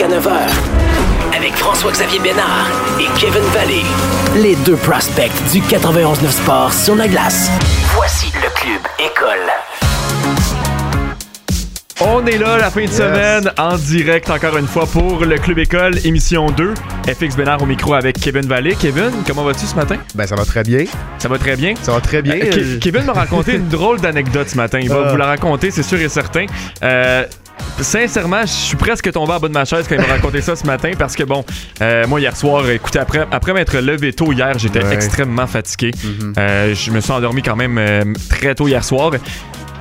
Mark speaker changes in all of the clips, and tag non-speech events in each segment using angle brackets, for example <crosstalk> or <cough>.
Speaker 1: jusqu'à 9h. Avec François-Xavier Bénard et Kevin Vallée. Les deux prospects du 91-9 Sport sur la glace. Voici le Club École.
Speaker 2: On est là la fin de semaine en direct encore une fois pour le Club École émission 2. FX Bénard au micro avec Kevin Vallée. Kevin, comment vas-tu ce matin?
Speaker 3: Ben ça va très bien.
Speaker 2: Ça va très bien?
Speaker 3: Ça va très bien.
Speaker 2: Euh, Ke- Kevin m'a raconté une drôle d'anecdote ce matin. Il va
Speaker 3: Ah.
Speaker 2: vous la raconter, c'est sûr et certain. Euh, Sincèrement, je suis presque tombé en bas de ma chaise quand il m'a raconté ça ce matin parce que bon, euh, moi hier soir, écoutez, après, après m'être levé tôt hier, j'étais
Speaker 3: Ouais.
Speaker 2: extrêmement fatigué.
Speaker 3: Mhm.
Speaker 2: Euh, je me suis endormi quand même euh, très tôt hier soir.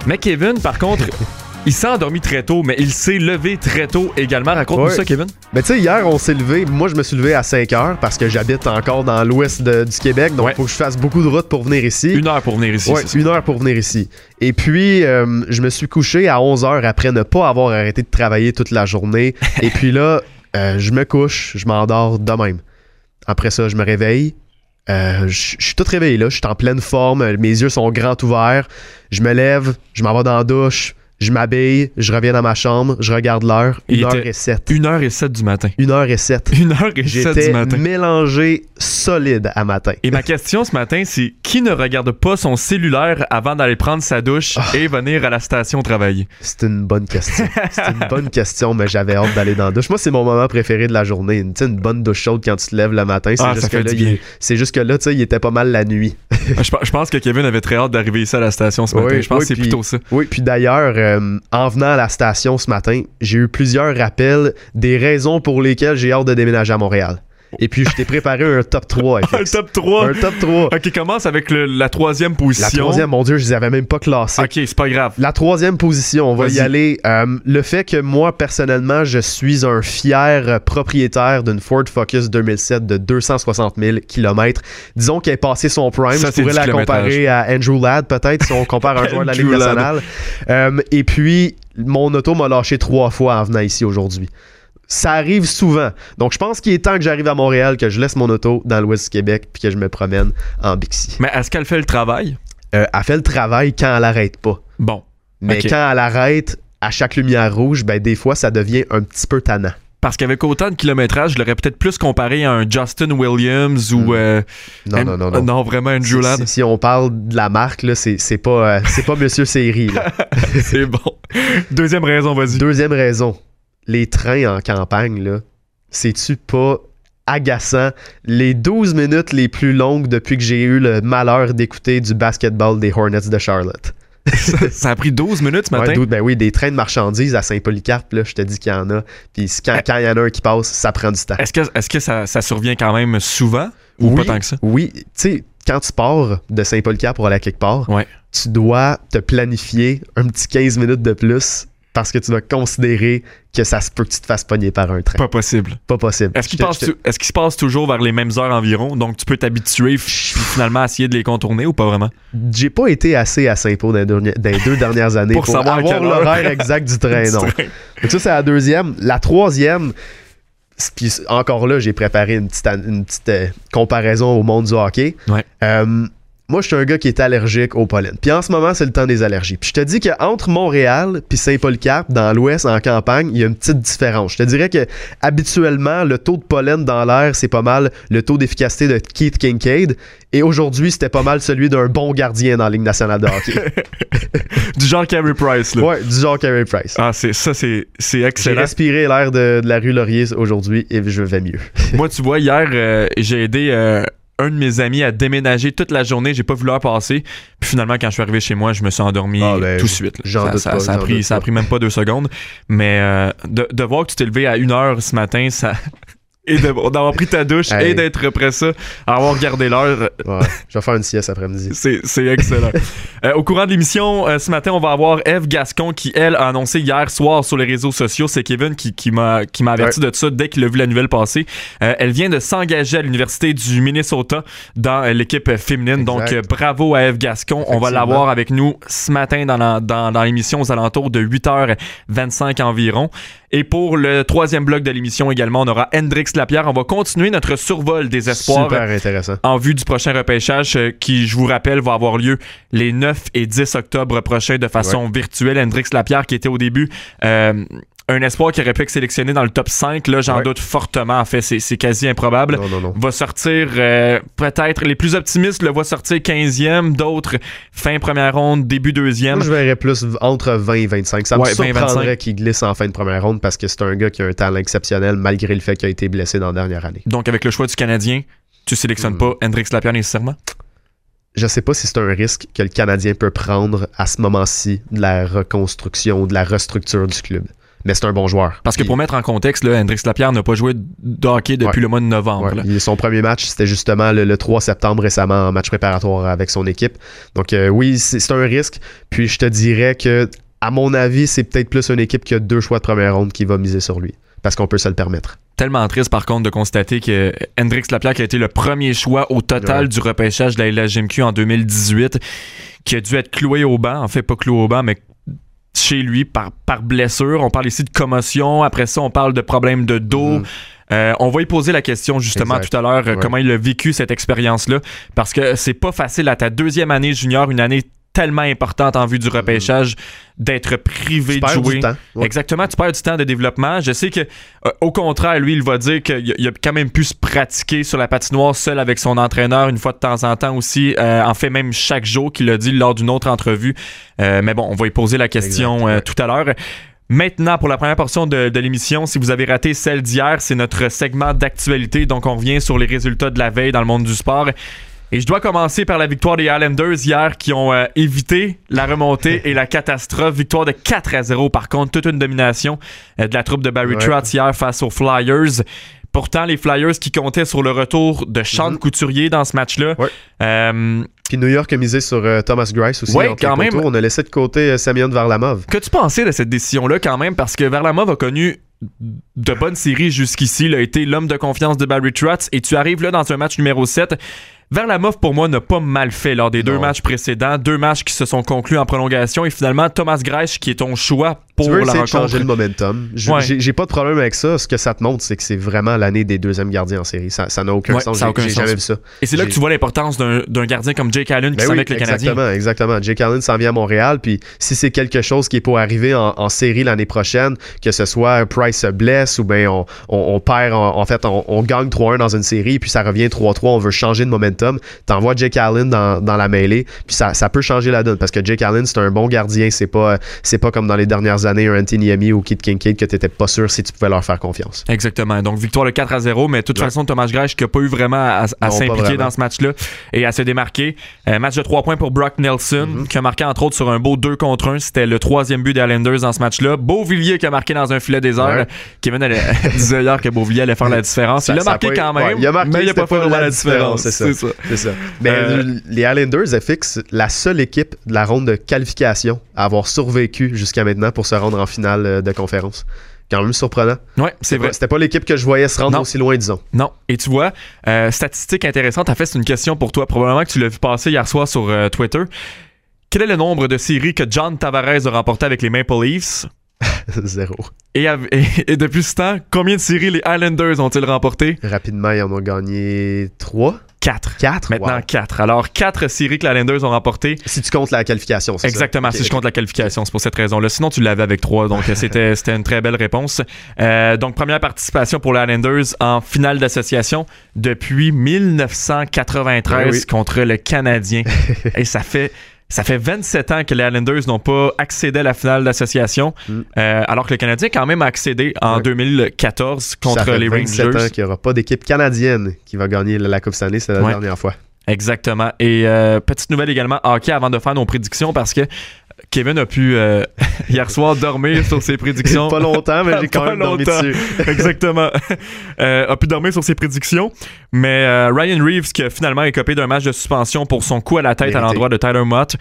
Speaker 2: Mais Kevin, par contre, <laughs> il s'est endormi très tôt, mais il s'est levé très tôt également. Raconte-nous
Speaker 3: Ouais.
Speaker 2: ça, Kevin.
Speaker 3: Ben tu sais, hier, on s'est levé. Moi, je me suis levé à 5 heures parce que j'habite encore dans l'ouest du Québec. Donc, il
Speaker 2: Ouais.
Speaker 3: faut que je fasse beaucoup de route pour venir ici.
Speaker 2: Une heure pour venir ici.
Speaker 3: Ouais, une heure pour venir ici. Et puis, euh, je me suis couché à 11 heures après ne pas avoir arrêté de travailler toute la journée. <laughs> Et puis là, euh, je me couche, je m'endors de même. Après ça, je me réveille. Euh, je je suis tout réveillé là, je suis en pleine forme, mes yeux sont grands ouverts. Je me lève, je m'en vais dans la douche, je m'habille, je reviens dans ma chambre, je regarde l'heure,
Speaker 2: Il
Speaker 3: 1
Speaker 2: était-
Speaker 3: h et 7.
Speaker 2: Une heure et sept du matin.
Speaker 3: 1 h et 7.
Speaker 2: Une heure et sept du
Speaker 3: J'étais
Speaker 2: matin.
Speaker 3: mélangé solide à matin.
Speaker 2: Et ma question ce matin, c'est qui ne regarde pas son cellulaire avant d'aller prendre sa douche
Speaker 3: Ah.
Speaker 2: et venir à la station travailler?
Speaker 3: C'est une bonne question. C'est une <laughs> bonne question, mais j'avais hâte d'aller dans la douche. Moi, c'est mon moment préféré de la journée. Une, une bonne douche chaude quand tu te lèves le matin. C'est
Speaker 2: Ah,
Speaker 3: juste
Speaker 2: ça
Speaker 3: que
Speaker 2: fait
Speaker 3: là,
Speaker 2: du
Speaker 3: il
Speaker 2: bien.
Speaker 3: est- c'est juste que là, tu sais, il était pas mal la nuit. <laughs>
Speaker 2: je, pe- je pense que Kevin avait très hâte d'arriver ici à la station ce matin.
Speaker 3: Oui,
Speaker 2: je pense
Speaker 3: oui,
Speaker 2: que c'est plutôt ça.
Speaker 3: Oui, puis d'ailleurs, euh, en venant à la station ce matin, j'ai eu plusieurs rappels des raisons pour lesquelles j'ai hâte de déménager à Montréal. Et puis, je t'ai préparé un top 3. <laughs>
Speaker 2: Un top 3.
Speaker 3: Un top 3.
Speaker 2: Ok, commence avec le- la troisième
Speaker 3: La
Speaker 2: position.
Speaker 3: troisième, mon Dieu, je les avais même pas classés.
Speaker 2: Ok, c'est pas grave.
Speaker 3: La troisième position, on va y aller. Euh, le fait que moi, personnellement, je suis un fier propriétaire d'une Ford Focus 2007 de 260 000 km. Disons qu'elle est passé son prime.
Speaker 2: Ça,
Speaker 3: je pourrais la comparer à Andrew Ladd, peut-être, si on compare un <laughs> joueur de la Ligue nationale. Euh, et puis, mon auto m'a lâché trois fois en venant ici aujourd'hui. Ça arrive souvent. Donc, je pense qu'il est temps que j'arrive à Montréal, que je laisse mon auto dans l'ouest du Québec, puis que je me promène en Bixi.
Speaker 2: Mais est-ce qu'elle fait le travail?
Speaker 3: Euh, elle fait le travail quand elle arrête pas.
Speaker 2: Bon.
Speaker 3: Mais quand elle arrête à chaque lumière rouge, ben des fois ça devient un petit peu tannant.
Speaker 2: Parce qu'avec autant de kilométrage, je l'aurais peut-être plus comparé à un Justin Williams ou.
Speaker 3: Hmm.
Speaker 2: euh,
Speaker 3: Non, non, non, non.
Speaker 2: Non, vraiment Andrew
Speaker 3: Si,
Speaker 2: Ladd.
Speaker 3: si- si on parle de la marque, là, c'est, c'est pas, euh, c'est pas Monsieur Série. <laughs>
Speaker 2: c'est bon. Deuxième raison, vas-y.
Speaker 3: Deuxième raison, les trains en campagne, là, c'est-tu pas agaçant? Les 12 minutes les plus longues depuis que j'ai eu le malheur d'écouter du basketball des Hornets de Charlotte. <laughs>
Speaker 2: Ça a pris 12 minutes ce matin?
Speaker 3: Ouais, ben oui, des trains de marchandises à Saint-Polycarpe, là, je te dis qu'il y en a. Puis quand quand il y en a un qui passe, ça prend du temps.
Speaker 2: Est-ce que, est-ce que ça, ça survient quand même souvent ou
Speaker 3: oui,
Speaker 2: pas tant que ça?
Speaker 3: Oui, tu sais, quand tu pars de Saint-Paul-Cap pour aller à quelque part,
Speaker 2: Ouais.
Speaker 3: tu dois te planifier un petit 15 minutes de plus parce que tu dois considérer que ça se peut que tu te fasses pogner par un train.
Speaker 2: Pas possible.
Speaker 3: Pas possible.
Speaker 2: Est-ce qu'il
Speaker 3: Je te-
Speaker 2: passe,
Speaker 3: je te-
Speaker 2: tu- est-ce qu'il se passe toujours vers les mêmes heures environ? Donc tu peux t'habituer finalement essayer de les contourner ou pas vraiment?
Speaker 3: J'ai pas été assez à Saint-Paul dans, les dernières- dans les deux <laughs> dernières années
Speaker 2: Pour
Speaker 3: pour,
Speaker 2: savoir à
Speaker 3: avoir l'horaire exact du <laughs> train.
Speaker 2: Du
Speaker 3: non.
Speaker 2: train.
Speaker 3: Donc ça, c'est la deuxième. La troisième, puis encore là, j'ai préparé une petite, an- une petite euh, comparaison au monde du hockey.
Speaker 2: Ouais.
Speaker 3: Euh, moi, je suis un gars qui est allergique au pollen. Puis en ce moment, c'est le temps des allergies. Puis je te dis qu'entre Montréal puis Saint-Paul-Cap, dans l'ouest, en campagne, il y a une petite différence. Je te dirais que habituellement, le taux de pollen dans l'air, c'est pas mal le taux d'efficacité de Keith Kincaid. Et aujourd'hui, c'était pas mal celui d'un bon gardien dans la Ligue nationale de hockey. <laughs>
Speaker 2: Du genre Carey Price, là.
Speaker 3: ouais, du genre Carey Price.
Speaker 2: Ah, c'est, ça, c'est, c'est
Speaker 3: J'ai
Speaker 2: excellent.
Speaker 3: respiré l'air de, de la rue Laurier aujourd'hui et je vais mieux.
Speaker 2: Moi, tu vois, hier, euh, j'ai aidé euh, un de mes amis à déménager toute la journée. J'ai pas vu l'heure passer. Puis finalement, quand je suis arrivé chez moi, je me suis endormi
Speaker 3: Ah, ben,
Speaker 2: tout de suite. ça,
Speaker 3: doute
Speaker 2: ça-
Speaker 3: pas,
Speaker 2: ça a pris, ça a pris même pas deux secondes. Mais euh, de, de voir que tu t'es levé à une heure ce matin, ça. Et d'avoir pris ta douche
Speaker 3: Hey.
Speaker 2: et d'être après ça, à avoir regardé l'heure,
Speaker 3: Ouais, je vais faire une sieste après-midi.
Speaker 2: c'est c'est excellent. <laughs> Euh, au courant de l'émission, euh, ce matin, on va avoir Eve Gascon qui, elle, a annoncé hier soir sur les réseaux sociaux. C'est Kevin qui, qui m'a qui m'a averti de ça dès qu'il a vu la nouvelle passer. Euh, elle vient de s'engager à l'Université du Minnesota dans euh, l'équipe féminine. Donc,
Speaker 3: Exact.
Speaker 2: euh, bravo à Eve Gascon. On va l'avoir avec nous ce matin dans la- dans, dans l'émission aux alentours de 8h25 environ. Et pour le troisième bloc de l'émission également, on aura Hendrix Lapierre. On va continuer notre survol des espoirs
Speaker 3: Super intéressant.
Speaker 2: en vue du prochain repêchage euh, qui, je vous rappelle, va avoir lieu les 9 et 10 octobre prochains de façon virtuelle. Hendrix Lapierre, qui était au début euh, un espoir qui aurait pu être sélectionné dans le top 5. Là, j'en doute fortement. En fait, c'est quasi improbable.
Speaker 3: Non, non, non.
Speaker 2: Va sortir, euh, peut-être, les plus optimistes le voient sortir 15e, d'autres fin première ronde, début deuxième.
Speaker 3: Moi, je verrais plus entre 20 et 25. Ça me surprendrait qu'il glisse en fin de première ronde parce que c'est un gars qui a un talent exceptionnel malgré le fait qu'il a été blessé dans la dernière année.
Speaker 2: Donc, avec le choix du Canadien, tu sélectionnes hmm. pas Hendrix Lapierre nécessairement?
Speaker 3: je sais pas si c'est un risque que le Canadien peut prendre à ce moment-ci de la reconstruction, de la restructure du club. Mais c'est un bon joueur.
Speaker 2: Parce que pour mettre en contexte, là, Hendrix Lapierre n'a pas joué de hockey depuis le mois de novembre.
Speaker 3: Son premier match, c'était justement le, 3 septembre récemment en match préparatoire avec son équipe. Donc euh, oui, c'est un risque. Puis je te dirais que, à mon avis, c'est peut-être plus une équipe qui a deux choix de première ronde qui va miser sur lui. Parce qu'on peut se le permettre
Speaker 2: tellement triste par contre de constater que Hendrix Lapierre qui a été le premier choix au total du repêchage de la LHMQ en 2018 qui a dû être cloué au banc, en fait pas cloué au banc mais chez lui par, par blessure. On parle ici de commotion, après ça on parle de problèmes de dos. Mm-hmm. Euh, on va y poser la question justement tout à l'heure, comment il a vécu cette expérience-là, parce que c'est pas facile à ta deuxième année junior, une année tellement importante en vue du repêchage d'être privé de jouer. Exactement, tu perds du temps de développement. Je sais que euh, au contraire, lui, il va dire qu'il a quand même pu se pratiquer sur la patinoire seul avec son entraîneur une fois de temps en temps aussi. Euh, en fait, même chaque jour qu'il a dit lors d'une autre entrevue. Euh, mais bon, on va y poser la question tout à l'heure. Maintenant, pour la première portion de, de l'émission, si vous avez raté celle d'hier, c'est notre segment d'actualité. Donc, on revient sur les résultats de la veille dans le monde du sport. Et je dois commencer par la victoire des Islanders hier qui ont euh, évité la remontée <laughs> et la catastrophe. Victoire de 4 à 0 par contre, toute une domination euh, de la troupe de Barry Trotz hier face aux Flyers. Pourtant, les Flyers qui comptaient sur le retour de Sean mhm. Couturier dans ce match-là.
Speaker 3: Euh, Puis New York a misé sur Thomas Grice aussi.
Speaker 2: Ouais, quand même.
Speaker 3: On a laissé de côté Semyon Varlamov.
Speaker 2: Que-tu pensais de cette décision-là quand même? Parce que Varlamov a connu de bonnes séries jusqu'ici. Il a été l'homme de confiance de Barry Trotz. Et tu arrives là dans un match numéro 7 Verlamov, pour moi, n'a pas mal fait lors des deux matchs précédents. Deux matchs qui se sont conclus en prolongation. Et finalement, Thomas Greich, qui est ton choix pour
Speaker 3: tu veux
Speaker 2: la
Speaker 3: changer le momentum. J'ai pas de problème avec ça. Ce que ça te montre, c'est que c'est vraiment l'année des deuxièmes gardiens en série. Ça n'a aucun sens. J'ai jamais vu ça.
Speaker 2: Et c'est là que tu vois l'importance d'un gardien comme Jake Allen qui ben s'en avec le Canadien.
Speaker 3: Exactement, exactement. Jake Allen s'en vient à Montréal. Puis si c'est quelque chose qui est pour arriver en, série l'année prochaine, que ce soit Price se blesse ou bien on, on, perd, en, fait, on, gagne 3-1 dans une série, puis ça revient 3-3, on veut changer de momentum. T'envoies Jake Allen dans, dans, la mêlée, puis ça, ça peut changer la donne parce que Jake Allen, c'est un bon gardien. C'est pas, c'est pas comme dans les dernières années un Anthony ou Kid Kincaid que tu n'étais pas sûr si tu pouvais leur faire confiance.
Speaker 2: Exactement. Donc, victoire de 4 à 0, mais de toute façon, Thomas Gresh qui n'a pas eu vraiment à, s'impliquer dans ce match-là et à se démarquer. Euh, match de 3 points pour Brock Nelson, mm-hmm. qui a marqué entre autres sur un beau 2 contre 1. C'était le troisième but des Islanders dans ce match-là. Beauvillier qui a marqué dans un filet désert. Kevin allait, disait hier que Beauvillier allait faire la différence. il a marqué quand même, il a marqué, mais il n'a pas fait la différence. C'est ça.
Speaker 3: C'est ça. Mais euh, les Islanders fixent la seule équipe de la ronde de qualification à avoir survécu jusqu'à maintenant pour se rendre en finale euh, de conférence quand même surprenant.
Speaker 2: Ouais, c'est vrai.
Speaker 3: C'était pas l'équipe que je voyais se rendre aussi loin, disons.
Speaker 2: Non. Et tu vois, euh, statistique intéressante, en fait, c'est une question pour toi. Probablement que tu l'as vu passer hier soir sur euh, Twitter. Quel est le nombre de séries que John Tavares a remporté avec les Maple Leafs? <laughs>
Speaker 3: Zéro.
Speaker 2: Et, <laughs> et, depuis ce temps, combien de séries les Islanders ont-ils remporté?
Speaker 3: Rapidement, ils en ont gagné trois.
Speaker 2: 4.
Speaker 3: 4?
Speaker 2: Maintenant 4. Alors, 4 séries que les Islanders ont remporté.
Speaker 3: Si tu comptes la qualification, c'est
Speaker 2: Exactement, si je compte la qualification, c'est pour cette raison-là. Sinon, tu l'avais avec 3, donc <laughs> c'était une très belle réponse. Euh, donc, première participation pour les Islanders en finale d'association depuis 1993 contre le Canadien. <laughs> Et ça fait ça fait 27 ans que les Islanders n'ont pas accédé à la finale d'association, mm. euh, alors que le Canadien quand même a accédé en 2014 contre
Speaker 3: ça fait
Speaker 2: les 27
Speaker 3: Rangers. ans qu'il n'y aura pas d'équipe canadienne qui va gagner la Coupe Stanley, c'est la dernière fois.
Speaker 2: Exactement. Et euh, petite nouvelle également, hockey avant de faire nos prédictions parce que Kevin a pu euh, <laughs> hier soir dormir sur ses prédictions.
Speaker 3: Pas longtemps, mais j'ai quand <laughs> même dormi dessus. <laughs>
Speaker 2: Exactement. Euh, a pu dormir sur ses prédictions. Mais euh, Ryan Reeves, qui a finalement écopé d'un match de suspension pour son coup à la tête à l'endroit de Tyler Mott,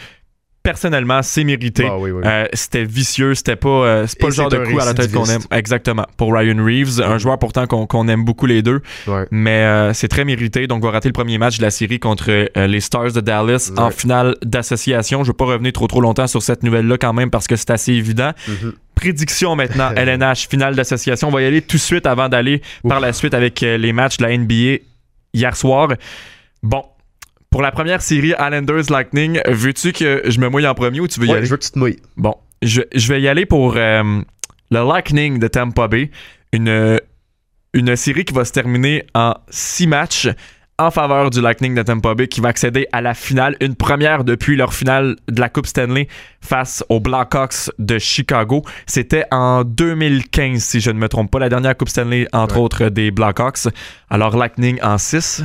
Speaker 2: personnellement, c'est mérité.
Speaker 3: Ah
Speaker 2: euh, c'était vicieux, c'était pas, euh, c'est pas le genre de coup à la tête qu'on aime. Exactement. Pour Ryan Reeves, un joueur pourtant qu'on aime beaucoup les deux. Mais euh, c'est très mérité. Donc, on va rater le premier match de la série contre les Stars de Dallas en finale d'association. Je veux pas revenir trop trop longtemps sur cette nouvelle-là quand même parce que c'est assez évident. Mm-hmm. Prédiction maintenant, <laughs> LNH, finale d'association. On va y aller tout de suite avant d'aller par la suite avec les matchs de la NBA hier soir. Bon, pour la première série Islanders Lightning, veux-tu que je me mouille en premier ou tu veux y aller?
Speaker 3: Je veux que tu te mouilles.
Speaker 2: Bon, je, vais y aller pour euh, le Lightning de Tampa Bay, une, une série qui va se terminer en six matchs en faveur du Lightning de Tampa Bay qui va accéder à la finale, une première depuis leur finale de la Coupe Stanley face aux Blackhawks de Chicago. C'était en 2015 si je ne me trompe pas, la dernière Coupe Stanley entre autres des Blackhawks. Alors Lightning en 6.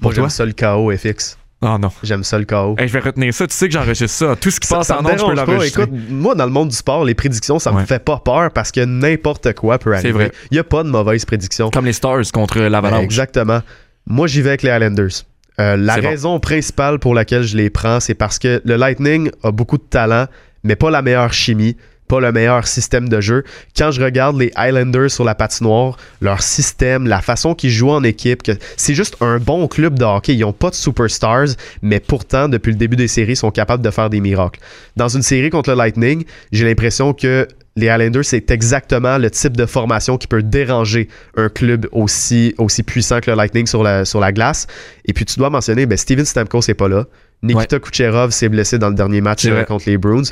Speaker 3: Moi j'aime ça le KO FX.
Speaker 2: Oh non.
Speaker 3: J'aime ça le chaos.
Speaker 2: je vais retenir ça. Tu sais que j'enregistre ça. Tout ce qui passe en ondes, je peux l'enregistrer.
Speaker 3: Écoute, moi, dans le monde du sport, les prédictions, ça me fait pas peur parce que n'importe quoi peut arriver. C'est vrai. Il n'y a pas de mauvaise prédiction.
Speaker 2: Comme les Stars contre l'Avalanche.
Speaker 3: exactement. Moi, j'y vais avec les Islanders. Euh, la raison principale pour laquelle je les prends, c'est parce que le Lightning a beaucoup de talent, mais pas la meilleure chimie pas le meilleur système de jeu. Quand je regarde les Islanders sur la patinoire, leur système, la façon qu'ils jouent en équipe, c'est juste un bon club de hockey. Ils n'ont pas de superstars, mais pourtant, depuis le début des séries, ils sont capables de faire des miracles. Dans une série contre le Lightning, j'ai l'impression que les Islanders, c'est exactement le type de formation qui peut déranger un club aussi, aussi puissant que le Lightning sur la, sur la glace. Et puis, tu dois mentionner, ben, Steven Stamkos n'est pas là. Nikita Kucherov s'est blessé dans le dernier match euh, contre les Bruins.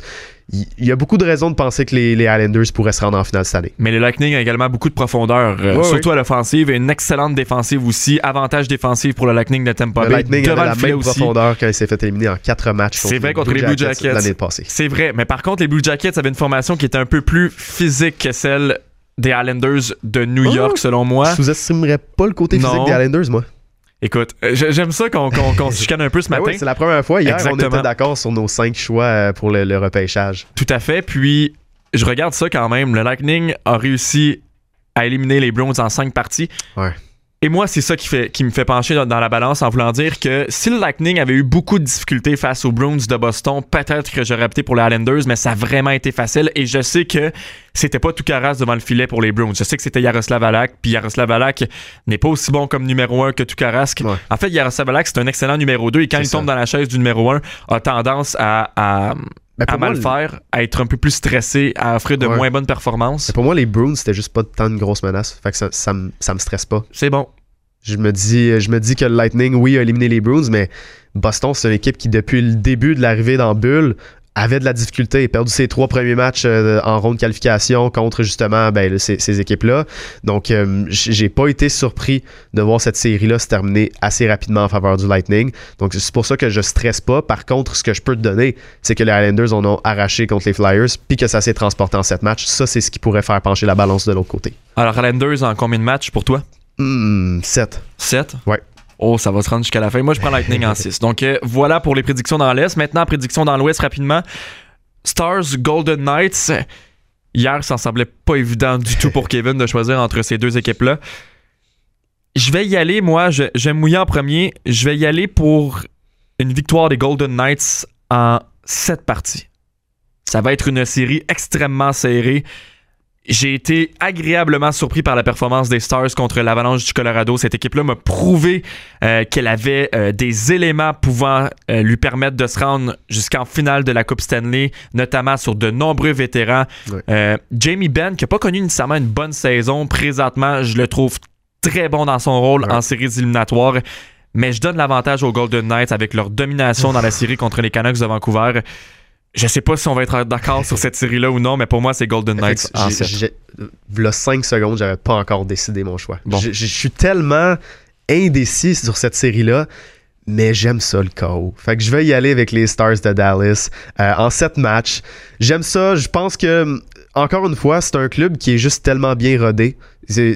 Speaker 3: Il y a beaucoup de raisons de penser que les, Islanders pourraient se rendre en finale cette année.
Speaker 2: Mais le Lightning a également beaucoup de profondeur, euh, surtout à l'offensive, et une excellente défensive aussi. Avantage défensif pour le Lightning de Tampa Bay.
Speaker 3: Le Lightning avait la même profondeur quand il s'est fait éliminer en quatre matchs.
Speaker 2: C'est vrai contre les Blue Jackets l'année passée. C'est vrai, mais par contre les Blue Jackets avaient une formation qui était un peu plus physique que celle des Islanders de New oh! York, selon moi.
Speaker 3: Je sous-estimerais pas le côté physique des Islanders, moi.
Speaker 2: Écoute, euh, j'aime ça qu'on se <laughs> chicane un peu ce ben matin.
Speaker 3: c'est la première fois. Hier, on était d'accord sur nos cinq choix euh, pour le, le, repêchage.
Speaker 2: Tout à fait. Puis, je regarde ça quand même. Le Lightning a réussi à éliminer les Browns en cinq parties.
Speaker 3: Ouais.
Speaker 2: Et moi, c'est ça qui, fait, qui me fait pencher dans, la balance en voulant dire que si le Lightning avait eu beaucoup de difficultés face aux Bruins de Boston, peut-être que j'aurais opté pour les Islanders, mais ça a vraiment été facile. Et je sais que c'était pas tout devant le filet pour les Bruins. Je sais que c'était Yaroslav Alak, puis Yaroslav Alak n'est pas aussi bon comme numéro 1 que tout En fait, Yaroslav Alak, c'est un excellent numéro 2 et quand il tombe dans la chaise du numéro 1, a tendance à, à mal faire, à être un peu plus stressé, à offrir de moins bonnes performances.
Speaker 3: pour moi, les Bruins, c'était juste pas tant de grosses menaces. Fait que ça, ça, me, ça me stresse pas.
Speaker 2: C'est bon.
Speaker 3: Je me, dis, je me dis que le Lightning, oui, a éliminé les Bruins, mais Boston, c'est une équipe qui, depuis le début de l'arrivée dans Bulle, avait de la difficulté, perdu ses trois premiers matchs euh, en ronde de qualification contre justement ben, ces, équipes-là. Donc, euh, j'ai pas été surpris de voir cette série-là se terminer assez rapidement en faveur du Lightning. Donc, c'est pour ça que je stresse pas. Par contre, ce que je peux te donner, c'est que les Islanders en ont arraché contre les Flyers, puis que ça s'est transporté en sept matchs. Ça, c'est ce qui pourrait faire pencher la balance de l'autre côté.
Speaker 2: Alors, Islanders en combien de matchs pour toi?
Speaker 3: 7. Hmm,
Speaker 2: 7?
Speaker 3: Ouais.
Speaker 2: Oh, ça va se rendre jusqu'à la fin. Moi, je prends Lightning en 6. Donc, euh, voilà pour les prédictions dans l'Est. Maintenant, prédictions dans l'Ouest rapidement. Stars, Golden Knights. Hier, ça ne semblait pas évident du tout pour Kevin de choisir entre ces deux équipes-là. Je vais y aller, moi, je, je vais mouiller en premier. Je vais y aller pour une victoire des Golden Knights en 7 parties. Ça va être une série extrêmement serrée. J'ai été agréablement surpris par la performance des Stars contre l'Avalanche du Colorado. Cette équipe-là m'a prouvé euh, qu'elle avait euh, des éléments pouvant euh, lui permettre de se rendre jusqu'en finale de la Coupe Stanley, notamment sur de nombreux vétérans. Jamie Benn, qui n'a pas connu nécessairement une bonne saison, présentement, je le trouve très bon dans son rôle en séries éliminatoires. Mais je donne l'avantage aux Golden Knights avec leur domination <laughs> dans la série contre les Canucks de Vancouver. Je sais pas si on va être d'accord sur cette série-là ou non, mais pour moi, c'est Golden Knights en
Speaker 3: Là, 5 secondes, j'avais pas encore décidé mon choix. Je suis tellement indécis sur cette série-là, mais j'aime ça le chaos. Fait que je vais y aller avec les Stars de Dallas euh, en 7 matchs. J'aime ça. Je pense que encore une fois, c'est un club qui est juste tellement bien rodé.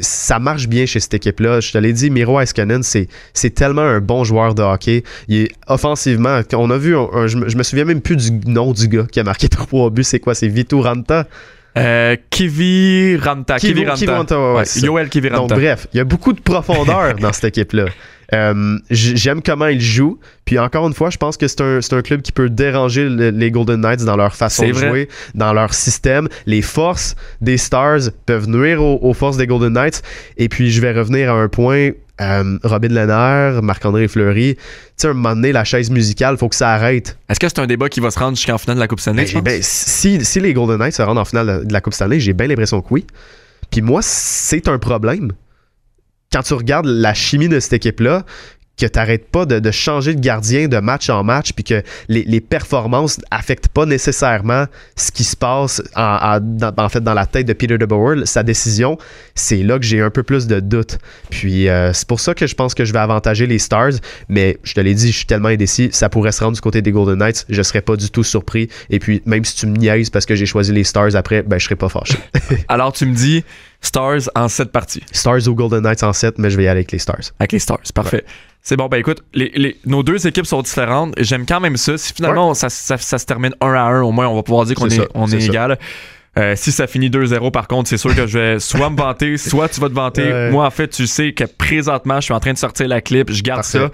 Speaker 3: Ça marche bien chez cette équipe-là. Je te l'ai dit, Miro Iskanen, c'est, tellement un bon joueur de hockey. Il est offensivement, on a vu, je, me souviens même plus du nom du gars qui a marqué <laughs> trois buts. C'est quoi? C'est Vito Ranta?
Speaker 2: Euh, Kivi Ranta.
Speaker 3: Kivi, Ranta. ouais,
Speaker 2: Yoel Kivi Ranta.
Speaker 3: Donc, bref, il y a beaucoup de profondeur dans cette équipe-là. Euh, j'aime comment ils jouent. Puis encore une fois, je pense que c'est un, un, club qui peut déranger les Golden Knights dans leur façon de jouer, dans leur système. Les forces des Stars peuvent nuire aux, forces des Golden Knights. Et puis, je vais revenir à un point. Euh, Robin Lennart, Marc-André Fleury, tu sais, un moment donné, la chaise musicale, faut que ça arrête.
Speaker 2: Est-ce que c'est un débat qui va se rendre jusqu'en finale de la Coupe Stanley?
Speaker 3: Ben, ben, si, si les Golden Knights se rendent en finale de la Coupe Stanley, j'ai bien l'impression que oui. Puis moi, c'est un problème quand tu regardes la chimie de cette équipe-là, que t'arrêtes pas de, de, changer de gardien de match en match, puis que les, les performances affectent pas nécessairement ce qui se passe en, en, fait dans la tête de Peter DeBoer, sa décision, c'est là que j'ai un peu plus de doutes. Puis euh, c'est pour ça que je pense que je vais avantager les Stars, mais je te l'ai dit, je suis tellement indécis, ça pourrait se rendre du côté des Golden Knights, je serais pas du tout surpris. Et puis même si tu me niaises parce que j'ai choisi les Stars après, ben je serais pas fâché. <laughs>
Speaker 2: Alors tu me dis Stars en 7 parties.
Speaker 3: Stars ou Golden Knights en 7, mais je vais y aller avec les Stars.
Speaker 2: Avec les Stars, parfait. C'est bon, ben écoute, les, nos deux équipes sont différentes. J'aime quand même ça. Si finalement ça, ça, se termine 1 à 1, au moins on va pouvoir dire qu'on est, on est, égal. Euh, si ça finit 2-0, par contre, c'est sûr que je vais soit me vanter, <laughs> soit tu vas te vanter. Moi, en fait, tu sais que présentement, je suis en train de sortir la clip, je garde ça.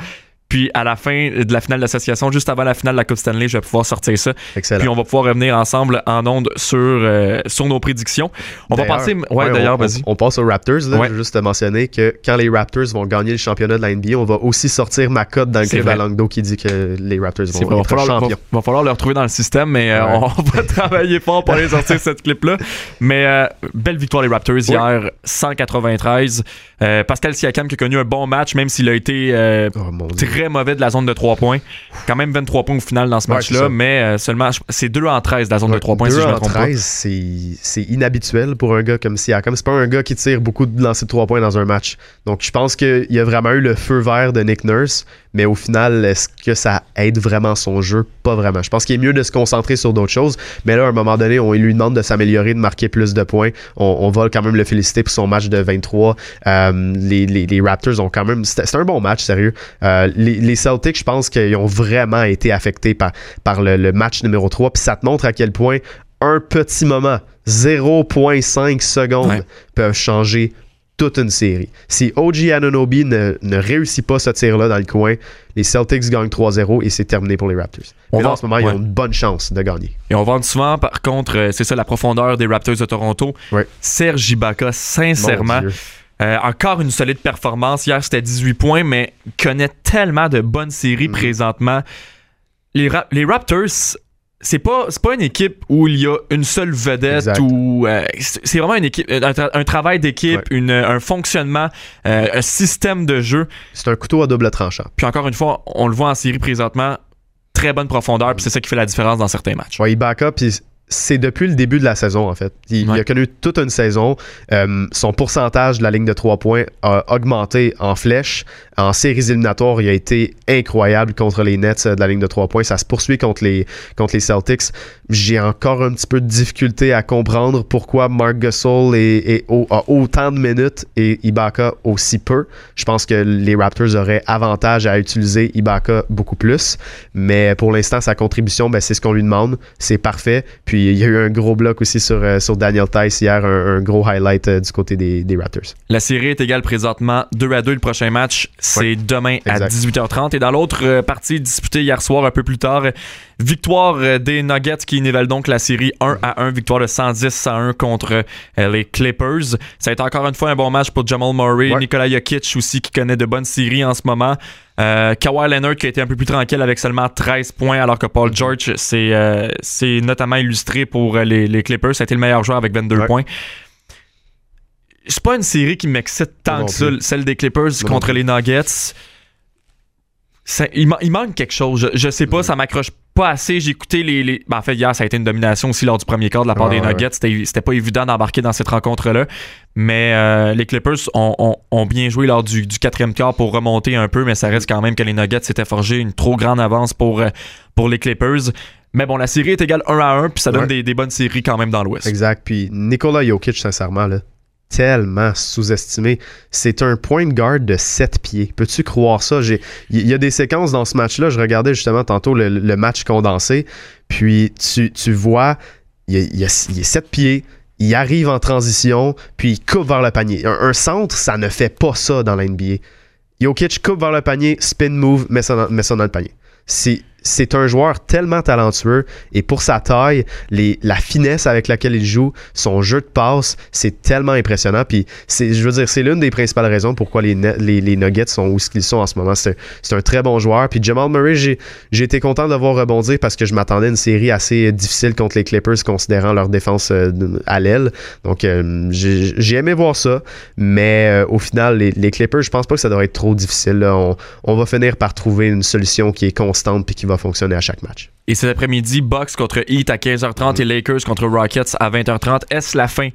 Speaker 2: Puis à la fin de la finale d'association, juste avant la finale de la Coupe Stanley, je vais pouvoir sortir ça. Excellent. Puis on va pouvoir revenir ensemble en ondes sur, euh, sur nos prédictions. On va passer. Ouais, d'ailleurs, vas-y.
Speaker 3: On, passe aux Raptors. Là. Je veux juste te mentionner que quand les Raptors vont gagner le championnat de la NBA, on va aussi sortir ma cote dans le club Langdo qui dit que les Raptors vont être va champions.
Speaker 2: Il va, falloir le retrouver dans le système, mais euh, <laughs> on va travailler fort pour aller sortir cette clip-là. Mais euh, belle victoire des Raptors hier, 193. Pascal Siakam qui a connu un bon match, même s'il a été oh, très mauvais de la zone de 3 points. Quand même 23 points au final dans ce match-là, mais euh, seulement c'est 2 en 13 de la zone de 3 points 2 si je en 13,
Speaker 3: c'est inhabituel pour un gars comme Siakam. C'est pas un gars qui tire beaucoup de lancers de 3 points dans un match. Donc je pense qu'il y a vraiment eu le feu vert de Nick Nurse, mais au final, est-ce que ça aide vraiment son jeu? Pas vraiment. Je pense qu'il est mieux de se concentrer sur d'autres choses, mais là, à un moment donné, on lui demande de s'améliorer, de marquer plus de points. On, va quand même le féliciter pour son match de 23. Euh, les, les, Raptors ont quand même... C'est un bon match, sérieux. Euh, les, les, Celtics, je pense qu'ils ont vraiment été affectés par, par le, match numéro 3, puis ça te montre à quel point un petit moment, 0.5 secondes, peuvent changer toute une série. Si OG Ananobi ne, ne réussit pas ce tir-là dans le coin, les Celtics gagnent 3-0 et c'est terminé pour les Raptors. Mais en ce moment, ils ont une bonne chance de gagner.
Speaker 2: Et on vend souvent, par contre, euh, c'est ça la profondeur des Raptors de Toronto. Serge Ibaka, sincèrement. Euh, encore une solide performance. Hier, c'était 18 points, mais connaît tellement de bonnes séries mm. présentement. Les, les Raptors, c'est pas pas une équipe où il y a une seule vedette ou euh, c'est vraiment une équipe un, travail d'équipe un fonctionnement euh, un système de jeu
Speaker 3: c'est un couteau à double tranchant
Speaker 2: puis encore une fois on le voit en série présentement très bonne profondeur puis c'est ça qui fait la différence dans certains matchs
Speaker 3: ouais, il back up puis c'est depuis le début de la saison, en fait. Il, a connu toute une saison. Euh, son pourcentage de la ligne de trois points a augmenté en flèche. En séries éliminatoires, il a été incroyable contre les Nets euh, de la ligne de trois points. Ça se poursuit contre les, contre les Celtics. J'ai encore un petit peu de difficulté à comprendre pourquoi Mark Gasol est, a autant de minutes et Ibaka aussi peu. Je pense que les Raptors auraient avantage à utiliser Ibaka beaucoup plus. Mais pour l'instant, sa contribution, ben, c'est ce qu'on lui demande. C'est parfait. Puis il y a eu un gros bloc aussi sur, euh, sur Daniel Tice hier, un, gros highlight euh, du côté des, des, Raptors.
Speaker 2: La série est égale présentement 2 à 2. Le prochain match, c'est demain à 18h30. Et dans l'autre euh, partie disputée hier soir, un peu plus tard, victoire des Nuggets qui nivellent donc la série 1 à 1. Victoire de 110 à 1 contre les Clippers. Ça a été encore une fois un bon match pour Jamal Murray. Nikola Jokic aussi qui connaît de bonnes séries en ce moment. Euh, Kawhi Leonard qui a été un peu plus tranquille avec seulement 13 points, alors que Paul George euh, notamment illustré pour euh, les, Clippers. Ça a été le meilleur joueur avec 22 points. C'est pas une série qui m'excite tant que ça, celle des Clippers contre les Nuggets. il, manque quelque chose. Je, sais pas, ça m'accroche pas assez. J'ai écouté les. Ben, en fait, hier, ça a été une domination aussi lors du premier quart de la part des Nuggets. C'était pas évident d'embarquer dans cette rencontre-là. Mais euh, les Clippers ont, bien joué lors du, quatrième quart pour remonter un peu, mais ça reste quand même que les Nuggets s'étaient forgé une trop grande avance pour, euh, pour les Clippers. Mais bon, la série est égale 1 à 1, puis ça donne des, des, bonnes séries quand même dans l'Ouest.
Speaker 3: Exact. Puis Nikola Jokic, sincèrement, là, tellement sous-estimé. C'est un point de garde de 7 pieds. Peux-tu croire ça? Il y a des séquences dans ce match-là. Je regardais justement tantôt le, match condensé. Puis tu, vois, il a, 7 pieds. Il arrive en transition, puis il coupe vers le panier. Un, centre, ça ne fait pas ça dans la NBA. Jokic coupe vers le panier, spin move, met ça met ça dans le panier. C'est c'est un joueur tellement talentueux et pour sa taille, les, la finesse avec laquelle il joue, son jeu de passe, c'est tellement impressionnant. Puis, c'est, je veux dire, c'est l'une des principales raisons pourquoi les, les, les Nuggets sont où ils sont en ce moment. C'est, un très bon joueur. Puis Jamal Murray, j'ai, été content de voir rebondir parce que je m'attendais à une série assez difficile contre les Clippers considérant leur défense euh, à l'aile. Donc, euh, j'ai, aimé voir ça. Mais euh, au final, les, les, Clippers, je pense pas que ça devrait être trop difficile. On, on, va finir par trouver une solution qui est constante puis qui va fonctionner à chaque match.
Speaker 2: Et cet après-midi, Bucks contre Heat à 15h30 et Lakers contre Rockets à 20h30. Est-ce la fin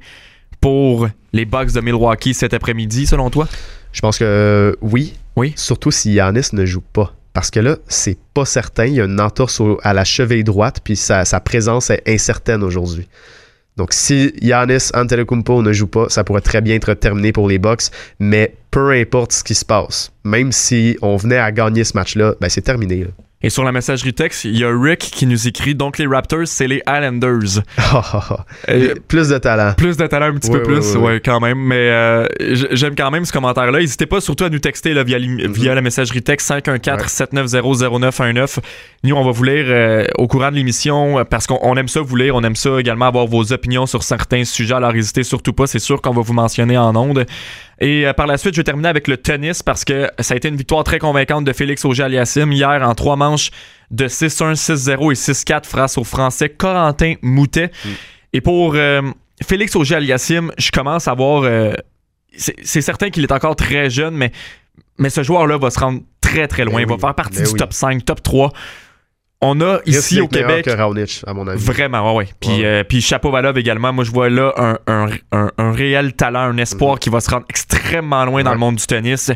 Speaker 2: pour les Bucks de Milwaukee cet après-midi, selon toi?
Speaker 3: Je pense que oui. Oui? Surtout si Yanis ne joue pas. Parce que là, c'est pas certain. Il y a une entorse à la cheville droite, puis sa, sa présence est incertaine aujourd'hui. Donc, si Yanis Antetokounmpo ne joue pas, ça pourrait très bien être terminé pour les Bucks. Mais peu importe ce qui se passe, même si on venait à gagner ce match-là, ben c'est terminé. Là.
Speaker 2: Et sur la messagerie texte, il y a Rick qui nous écrit donc les Raptors, c'est les Islanders. <laughs>
Speaker 3: euh, plus de talent.
Speaker 2: Plus de talent, un petit peu plus, ouais, quand même. Mais euh, j'aime quand même ce commentaire-là. N'hésitez pas surtout à nous texter là, via, mm-hmm. via la messagerie texte 514-790-0919. Nous, on va vous lire euh, au courant de l'émission parce qu'on aime ça vous lire. On aime ça également avoir vos opinions sur certains sujets. Alors, n'hésitez surtout pas. C'est sûr qu'on va vous mentionner en ondes. Et euh, par la suite, je vais terminer avec le tennis parce que ça a été une victoire très convaincante de Félix Auger-Aliassime hier en trois manches de 6-1, 6-0 et 6-4 face au Français Corentin Moutet. Mm. Et pour euh, Félix Auger-Aliassime, je commence à voir... Euh, c'est certain qu'il est encore très jeune, mais, mais ce joueur-là va se rendre très très loin. il va faire partie du top 5, top 3 on a ici au Québec.
Speaker 3: Que Raonic, à mon avis.
Speaker 2: Vraiment, ouais, ouais. Puis, euh, puis Chapeau-Valov également. Moi, je vois là un, un, un, réel talent, un espoir mhm. qui va se rendre extrêmement loin dans le monde du tennis.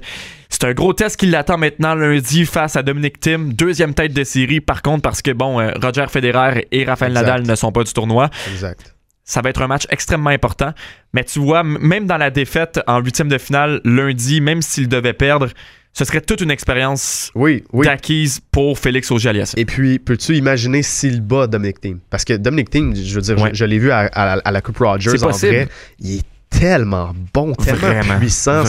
Speaker 2: C'est un gros test qui l'attend maintenant lundi face à Dominic Thiem, deuxième tête de série. Par contre, parce que bon, euh, Roger Federer et Rafael Nadal ne sont pas du tournoi.
Speaker 3: Exact.
Speaker 2: Ça va être un match extrêmement important. Mais tu vois, même dans la défaite en huitième de finale lundi, même s'il devait perdre, ce serait toute une expérience
Speaker 3: oui,
Speaker 2: acquise pour Félix auger
Speaker 3: Et puis, peux-tu imaginer s'il bat Dominic Thiem? Parce que Dominic Thiem, je veux dire, je, l'ai vu à, la Coupe Rogers en vrai, il est tellement bon, tellement puissant.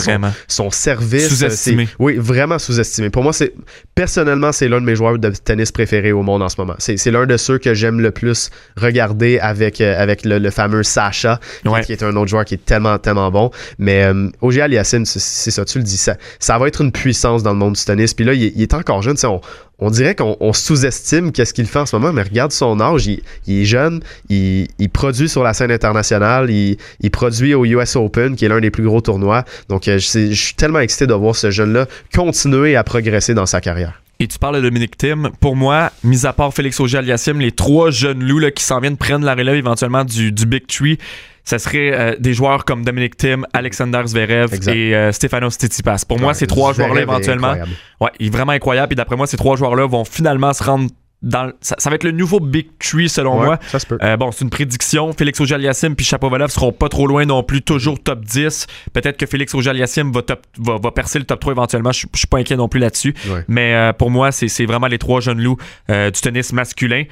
Speaker 3: Son, service.
Speaker 2: Sous-estimé.
Speaker 3: Oui, vraiment sous-estimé. Pour moi, c'est personnellement, c'est l'un de mes joueurs de tennis préférés au monde en ce moment. C'est l'un de ceux que j'aime le plus regarder avec, euh, avec le, fameux Sacha, qui, est un autre joueur qui est tellement, tellement bon. Mais euh, OG Aliassime, c'est ça, tu le dis, ça, ça va être une puissance dans le monde du tennis. Puis là, il, est encore jeune. On, on dirait qu'on sous-estime qu'est-ce qu'il fait en ce moment, mais regarde son âge, il, est jeune, il, produit sur la scène internationale, il, produit au US Open, qui est l'un des plus gros tournois. Donc, euh, je, suis tellement excité de voir ce jeune-là continuer à progresser dans sa carrière.
Speaker 2: Et tu parles de Dominique Tim. Pour moi, mis à part Félix Auger-Aliassime, les trois jeunes loups qui s'en viennent prendre la relève éventuellement du, du Big Tree, ça serait euh, des joueurs comme Dominic Tim, Alexander Zverev et euh, Stefanos Tsitsipas. Pour moi, ces trois joueurs-là, éventuellement, ouais, il est vraiment incroyable. Et d'après moi, ces trois joueurs-là vont finalement se rendre dans, ça, va être le nouveau Big Tree selon moi.
Speaker 3: Ça se peut.
Speaker 2: Euh, bon, c'est une prédiction. Félix Auger-Aliassime puis Chapovalov seront pas trop loin non plus, toujours top 10. Peut-être que Félix Auger-Aliassime va, va, va, percer le top 3 éventuellement. Je, suis pas inquiet non plus là-dessus. Mais pour moi, c'est vraiment les trois jeunes loups du tennis masculin.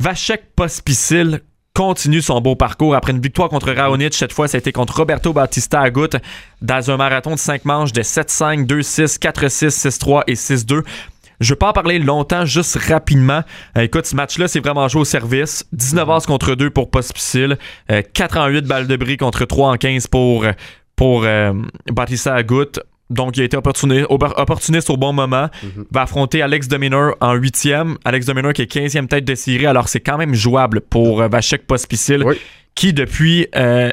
Speaker 2: Vachek Pospisil continue son beau parcours après une victoire contre Raonic. Cette fois, ça a été contre Roberto Bautista Agut dans un marathon de 5 manches de 7-5, 2-6, 4-6, 6-3 et 6-2. Je vais pas en parler longtemps, juste rapidement. Euh, écoute, ce match-là, c'est vraiment joué au service. 19 as contre 2 pour Pospisil. 4 en 8 balles de bris contre 3 en 15 pour, pour euh, Batista Agut. Donc, il a été opportuniste, au bon moment. Mhm. Va affronter Alex Dominor en huitième. Alex Dominor qui est 15e tête de série. Alors, c'est quand même jouable pour euh, Vachek Pospisil. Qui, depuis, euh,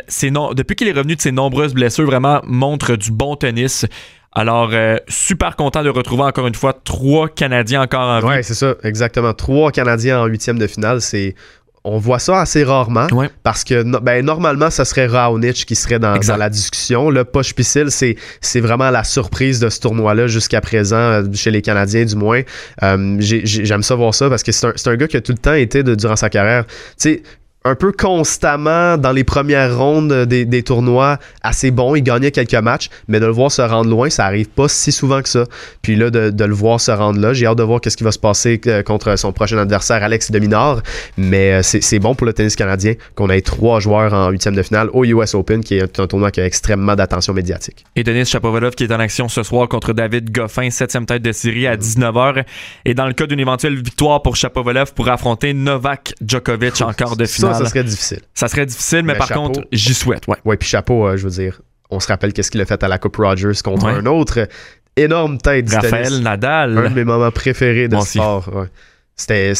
Speaker 2: depuis qu'il est revenu de ses nombreuses blessures, vraiment montre du bon tennis. Alors, euh, super content de retrouver encore une fois trois Canadiens encore en vie.
Speaker 3: Oui, c'est ça, exactement. Trois Canadiens en huitième de finale, c'est on voit ça assez rarement parce que ben, normalement, ça serait Raonic qui serait dans, la discussion. Le Poche Piscil, c'est, vraiment la surprise de ce tournoi-là jusqu'à présent, euh, chez les Canadiens du moins. Euh, j'aime ça voir ça parce que c'est un, un, gars qui a tout le temps été durant sa carrière. Tu sais, un peu constamment dans les premières rondes des, des, tournois assez bon. Il gagnait quelques matchs, mais de le voir se rendre loin, ça arrive pas si souvent que ça. Puis là, de, de le voir se rendre là, j'ai hâte de voir qu'est-ce qui va se passer euh, contre son prochain adversaire, Alex Dominard. Mais euh, c'est bon pour le tennis canadien qu'on ait trois joueurs en huitième de finale au US Open, qui est un tournoi qui a extrêmement d'attention médiatique.
Speaker 2: Et Denis Chapovalov qui est en action ce soir contre David Goffin, septième tête de série à 19h. Et dans le cas d'une éventuelle victoire pour Chapovalov pour affronter Novak Djokovic en quart de finale
Speaker 3: ça serait difficile.
Speaker 2: Ça serait difficile, mais, par contre, j'y souhaite. Ouais.
Speaker 3: ouais, puis chapeau, euh, je veux dire, on se rappelle qu'est-ce qu'il a fait à la Coupe Rogers contre un autre énorme tête du
Speaker 2: Raphaël Nadal.
Speaker 3: Un de mes moments préférés de sport. Ouais. C'était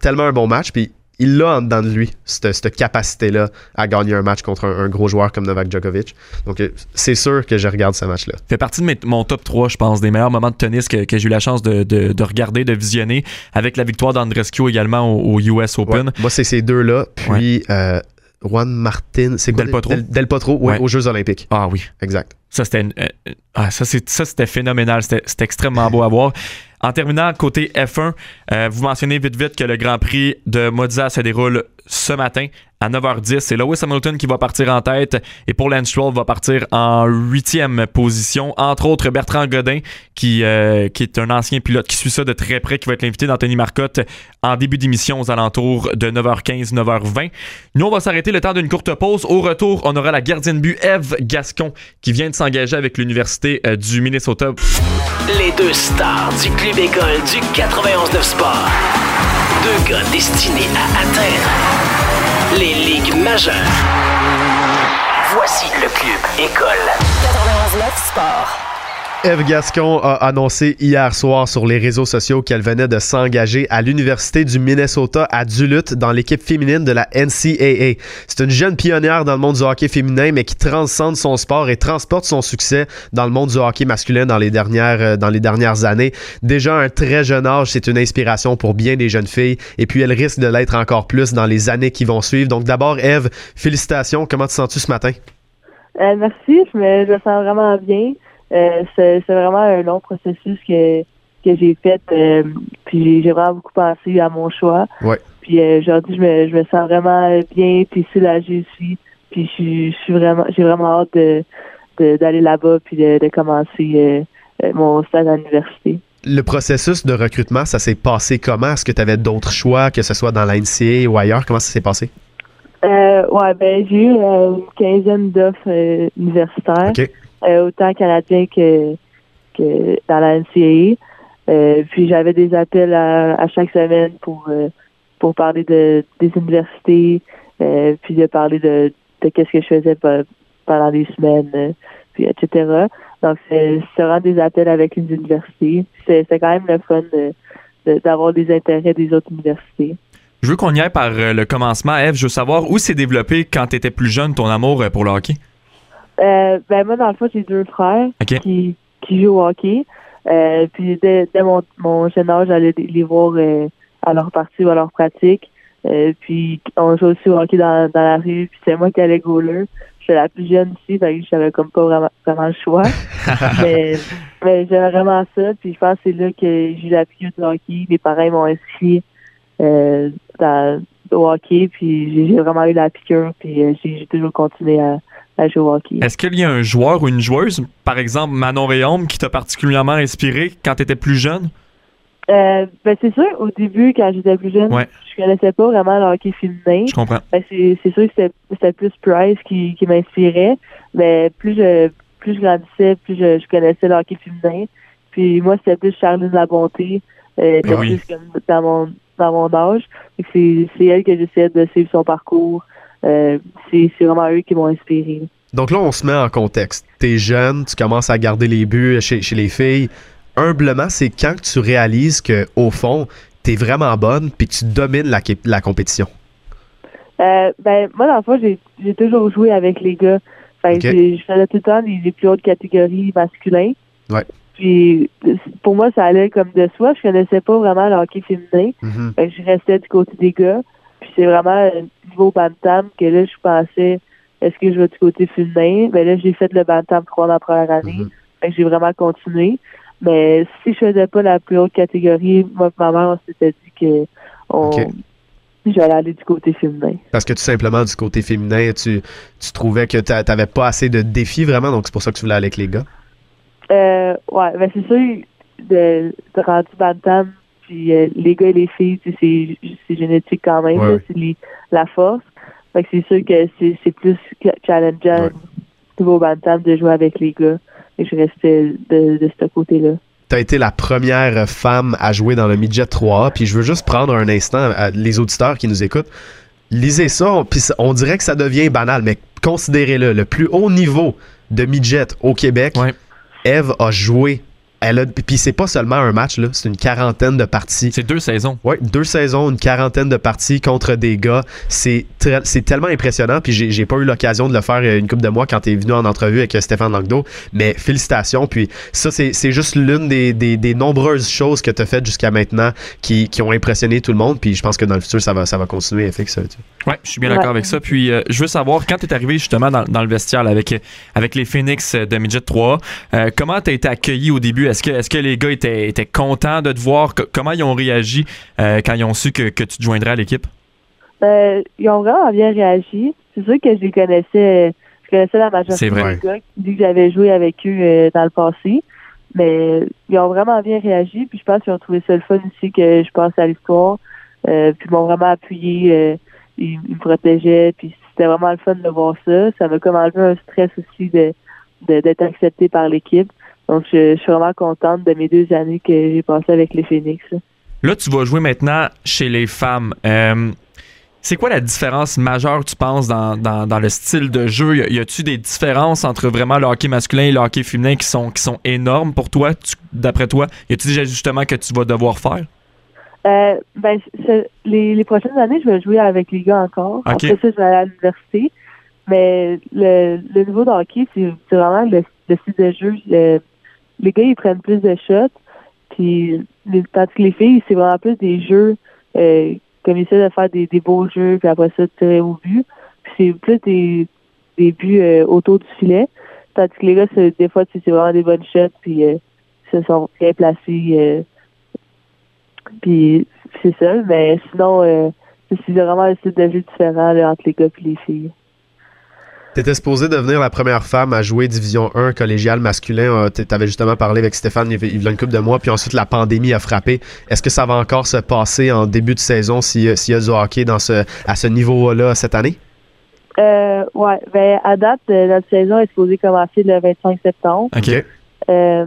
Speaker 3: tellement un bon match, puis il l'a en dedans de lui, cette, cette capacité-là à gagner un match contre un, gros joueur comme Novak Djokovic. Donc, euh, c'est sûr que je regarde ce match-là.
Speaker 2: fait partie de mon top 3, je pense, des meilleurs moments de tennis que, que j'ai eu la chance de, de, de, regarder, de visionner, avec la victoire d'Andrescu également au, US Open.
Speaker 3: Ouais. Moi, c'est ces deux-là. Puis, euh, Juan Martin, c'est
Speaker 2: Del Potro?
Speaker 3: Del, Del Potro, aux Jeux Olympiques.
Speaker 2: Ah oui.
Speaker 3: Exact.
Speaker 2: Ça, c'était euh, ah, ça, c'était phénoménal. C'était extrêmement beau à voir. En terminant, côté F1, euh, vous mentionnez vite vite que le Grand Prix de Monza se déroule ce matin à 9h10. C'est Lewis Hamilton qui va partir en tête et pour Lance va partir en huitième position. Entre autres, Bertrand Godin, qui, euh, qui est un ancien pilote qui suit ça de très près, qui va être l'invité d'Anthony Marcotte en début d'émission aux alentours de 9h15, 9h20. Nous, on va s'arrêter le temps d'une courte pause. Au retour, on aura la gardienne but Eve Gascon qui vient de s'engager avec l'Université euh, du Minnesota.
Speaker 1: Les deux stars du club école du 91-9 Sport. Deux gars destinés à atteindre les ligues majeures. Voici le club école 91-9 Sport.
Speaker 3: Eve Gascon a annoncé hier soir sur les réseaux sociaux qu'elle venait de s'engager à l'Université du Minnesota à Duluth dans l'équipe féminine de la NCAA. C'est une jeune pionnière dans le monde du hockey féminin, mais qui transcende son sport et transporte son succès dans le monde du hockey masculin dans les dernières, euh, dans les dernières années. Déjà un très jeune âge, c'est une inspiration pour bien des jeunes filles et puis elle risque de l'être encore plus dans les années qui vont suivre. Donc d'abord, Eve, félicitations. Comment te sens-tu ce matin?
Speaker 4: Euh, merci, je me, je me sens vraiment bien. Euh, c'est vraiment un long processus que, que j'ai fait. Euh, puis j'ai vraiment beaucoup pensé à mon choix.
Speaker 3: Ouais.
Speaker 4: Puis euh, aujourd'hui, je me, je me sens vraiment bien, puis soulagée aussi. Puis je, suis vraiment, j'ai vraiment hâte de, d'aller là-bas puis de, de commencer mon stage à l'université.
Speaker 3: Le processus de recrutement, ça s'est passé comment? Est-ce que tu avais d'autres choix, que ce soit dans l'ANCA ou ailleurs? Comment ça s'est passé?
Speaker 4: Euh, ouais, ben j'ai eu une quinzaine d'offres universitaires.
Speaker 3: OK.
Speaker 4: Euh, autant canadien que, que dans la NCAA. Euh, puis j'avais des appels à, chaque semaine pour euh, pour parler de des universités, puis de parler de, de qu'est-ce que je faisais pendant des semaines, puis etc. Donc c'est vraiment des appels avec une université. C'est quand même le fun d'avoir des intérêts des autres universités.
Speaker 2: Je veux qu'on y aille par le commencement. Eve, je veux savoir où s'est développé quand tu étais plus jeune ton amour pour le hockey?
Speaker 4: Euh, ben moi, dans le fond, j'ai deux frères qui, qui jouent au hockey. Euh, puis dès, dès mon, mon, jeune âge, j'allais les voir euh, à leur partie ou à leur pratique. Euh, puis on joue aussi au hockey dans, dans la rue. Puis c'est moi qui allais goaler. J'étais la plus jeune ici, que j'avais comme pas vraiment, vraiment le choix. <laughs> mais mais j'aimais vraiment ça. Puis je pense que c'est là que j'ai eu la piqûre du hockey. Mes parents m'ont inscrit euh, dans, au hockey. Puis j'ai vraiment eu la piqûre. Puis j'ai toujours continué à
Speaker 2: est-ce qu'il y a un joueur ou une joueuse, par exemple Manon Réaume, qui t'a particulièrement inspiré quand tu étais plus jeune?
Speaker 4: Euh, ben c'est sûr, au début, quand j'étais plus jeune, je connaissais pas vraiment le hockey féminin.
Speaker 2: Je comprends.
Speaker 4: Ben, c'est, sûr que c'était, plus Price qui, qui m'inspirait. Mais plus je plus je grandissais, plus je, connaissais le hockey féminin. Puis moi, c'était plus Charline Labonté, euh, ben plus comme dans mon dans mon âge. C'est, c'est elle que j'essayais de suivre son parcours, euh, c'est vraiment eux qui m'ont inspiré.
Speaker 3: Donc là, on se met en contexte. T'es jeune, tu commences à garder les buts chez, les filles. Humblement, c'est quand tu réalises que au fond, t'es vraiment bonne puis tu domines la, la compétition?
Speaker 4: Euh, ben, moi, dans le fond, j'ai toujours joué avec les gars. Je faisais tout le temps les, plus hautes catégories masculines.
Speaker 3: Ouais.
Speaker 4: Puis pour moi, ça allait comme de soi. Je connaissais pas vraiment le hockey féminin.
Speaker 3: Mm-hmm.
Speaker 4: je restais du côté des gars. Puis c'est vraiment niveau bantam que là, je pensais, est-ce que je vais du côté féminin? Mais là, j'ai fait le bantam 3 dans la première année. Mm j'ai vraiment continué. Mais si je faisais pas la plus haute catégorie, moi et ma mère, on s'était dit que on, je vais aller du côté féminin.
Speaker 3: Parce que tout simplement, du côté féminin, tu, tu trouvais que tu n'avais pas assez de défis vraiment, donc c'est pour ça que tu voulais aller avec les gars?
Speaker 4: Euh, ouais, ben c'est sûr, de, de rendu bantam, puis euh, les gars et les filles, c'est génétique quand même, c'est la force. Fait que c'est sûr que c'est plus challengeant ouais. niveau bantam de jouer avec les gars. Et je restais de, de ce côté-là
Speaker 3: tu as été la première femme à jouer dans le midget 3A. Puis je veux juste prendre un instant, à les auditeurs qui nous écoutent, lisez ça, puis on dirait que ça devient banal, mais considérez-le, le plus haut niveau de midget au Québec, Eve a joué elle a, puis c'est pas seulement un match, là, c'est une quarantaine de parties.
Speaker 2: C'est deux saisons.
Speaker 3: Oui, deux saisons, une quarantaine de parties contre des gars. C'est, c'est tellement impressionnant. Puis j'ai, pas eu l'occasion de le faire euh, une couple de mois quand tu es venu en entrevue avec euh, Stéphane Langdo. Mais félicitations. Puis ça, c'est, juste l'une des, des, nombreuses choses que tu as faites jusqu'à maintenant qui, qui, ont impressionné tout le monde. Puis je pense que dans le futur, ça va, ça va continuer. Ça,
Speaker 2: Oui, je suis bien d'accord avec ça. Puis euh, je veux savoir, quand tu es arrivé justement dans, dans, le vestiaire avec, avec les Phoenix de Midget 3, comment tu as été accueilli au début? Est-ce que, est-ce que les gars étaient, étaient contents de te voir? comment ils ont réagi euh, quand ils ont su que, tu te joindrais à l'équipe?
Speaker 4: Euh, ils ont vraiment bien réagi. C'est sûr que je les connaissais. Je connaissais la majorité des gars, vu que j'avais joué avec eux euh, dans le passé. Mais ils ont vraiment bien réagi. Puis je pense qu'ils ont trouvé ça le fun aussi que je passe à l'histoire. puis ils m'ont vraiment appuyé. ils, me protégeaient. Puis c'était vraiment le fun de voir ça. Ça m'a comme enlevé un stress aussi de d'être accepté par l'équipe. Donc, je, suis vraiment contente de mes deux années que j'ai passées avec les Phoenix.
Speaker 2: Là, tu vas jouer maintenant chez les femmes. Euh, c'est quoi la différence majeure, tu penses, dans, le style de jeu? Y a-tu des différences entre vraiment le hockey masculin et le hockey féminin qui sont, qui sont énormes pour toi, d'après toi? Y a-tu des ajustements que tu vas devoir faire?
Speaker 4: Euh, ben, les, prochaines années, je vais jouer avec les gars encore. Après ça, je vais aller à l'université. Mais le, niveau de hockey, c'est vraiment le, style de jeu les gars, ils prennent plus de shots. Puis, tandis que les filles, c'est vraiment plus des jeux, euh, comme ils essaient de faire des, beaux jeux, puis après ça, tirer au but. Puis c'est plus des, des buts euh, autour du filet. Tandis que les gars, des fois, c'est vraiment des bonnes shots, puis euh, ils se sont bien placés. Euh, puis c'est ça. Mais sinon, c'est vraiment un style de jeu différent entre les gars et les filles.
Speaker 3: T'étais supposé devenir la première femme à jouer Division 1 collégial masculin. Euh, T'avais justement parlé avec Stéphane il y a une couple de mois, puis ensuite la pandémie a frappé. Est-ce que ça va encore se passer en début de saison s'il y a du hockey dans ce, à ce niveau-là cette année?
Speaker 4: Euh, ouais, ben, à date, euh, notre saison est supposée commencer le 25 septembre.
Speaker 3: OK.
Speaker 4: Euh,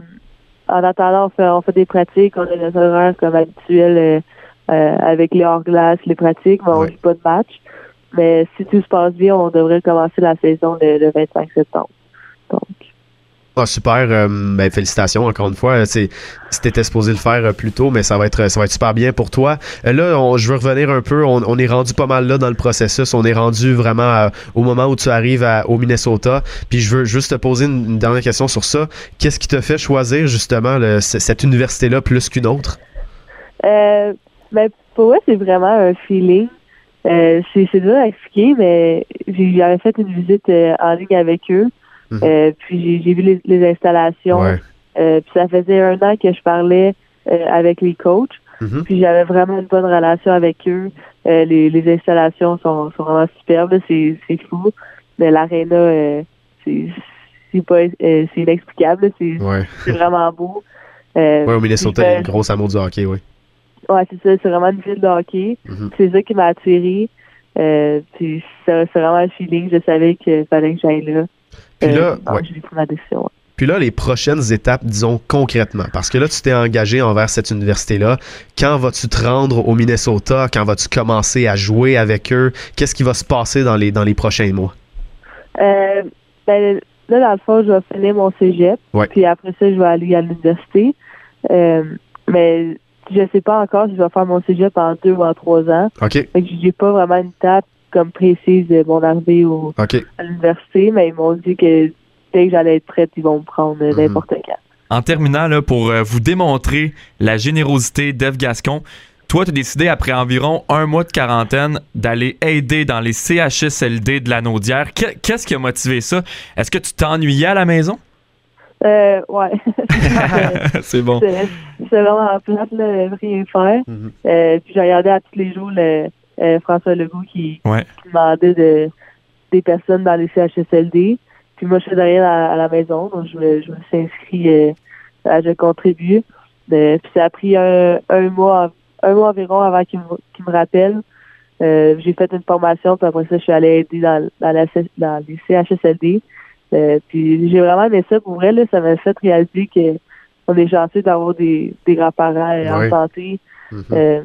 Speaker 4: en attendant, on fait, on fait des pratiques, on a des horaires comme habituel avec les hors-glace, les pratiques, mais on joue pas de match. Mais si tout se passe bien, on devrait commencer la saison le, 25 septembre. Donc.
Speaker 3: Ah, super. Euh, ben, félicitations encore une fois. C'était supposé le faire euh, plus tôt, mais ça va être, ça va être super bien pour toi. Euh, là, je veux revenir un peu. On, est rendu pas mal là dans le processus. On est rendu vraiment au moment où tu arrives au Minnesota. Puis je veux juste te poser une, dernière question sur ça. Qu'est-ce qui te fait choisir justement cette université-là plus qu'une autre?
Speaker 4: ben, pour moi, c'est vraiment un feeling. Euh, c'est dur à expliquer, mais j'avais fait une visite euh, en ligne avec eux. Mhm. Euh, puis j'ai vu les, installations. puis ça faisait un an que je parlais avec les coachs. Mhm. Puis j'avais vraiment une bonne relation avec eux. Les, les, installations sont, sont vraiment superbes. C'est fou. Mais l'aréna, c'est pas c'est inexplicable. C'est vraiment beau. <laughs>
Speaker 3: oui, au Minnesota, il y a une grosse amour du hockey, oui.
Speaker 4: Ouais, c'est ça. C'est vraiment une ville de hockey. Mhm. C'est ça qui m'a attiré. Euh, c'est vraiment un feeling. Je savais qu'il fallait que j'aille là.
Speaker 3: Puis là,
Speaker 4: euh, j'ai pris ma décision.
Speaker 3: Puis là, les prochaines étapes, disons concrètement, parce que là, tu t'es engagé envers cette université-là. Quand vas-tu te rendre au Minnesota? Quand vas-tu commencer à jouer avec eux? Qu'est-ce qui va se passer dans les, dans les prochains mois?
Speaker 4: Euh, ben, là, dans le fond, je vais finir mon cégep. Puis après ça, je vais aller à l'université. Euh, mais je sais pas encore si je vais faire mon cégep en deux ou en trois ans.
Speaker 3: OK.
Speaker 4: Fait que j'ai pas vraiment une étape comme précise de mon arrivée au, à l'université, mais ils m'ont dit que dès que j'allais être prête, ils vont me prendre mhm. n'importe quand.
Speaker 2: En terminant, là, pour euh, vous démontrer la générosité d'Eve Gascon, toi, tu as décidé, après environ un mois de quarantaine, d'aller aider dans les CHSLD de la Naudière. Qu'est-ce qui a motivé ça? Est-ce que tu t'ennuyais à la maison?
Speaker 4: Euh, ouais. <laughs>
Speaker 2: c'est bon.
Speaker 4: C'est vraiment plate, là, rien faire. Mm-hmm. euh, puis j'ai regardé à tous les jours le, François Legault qui, demandait de, des personnes dans les CHSLD. Puis moi, je suis derrière à, la maison, donc je me, je me suis inscrit à Je contribue. puis ça a pris un, un mois un mois environ avant qu'il me, me rappelle. j'ai fait une formation, puis après ça, je suis allée aider dans, dans, la, dans les CHSLD. Euh, puis j'ai vraiment aimé ça. Pour vrai, là, ça m'a fait réaliser que on est chanceux d'avoir des, des grands-parents en santé. Mm-hmm. Euh,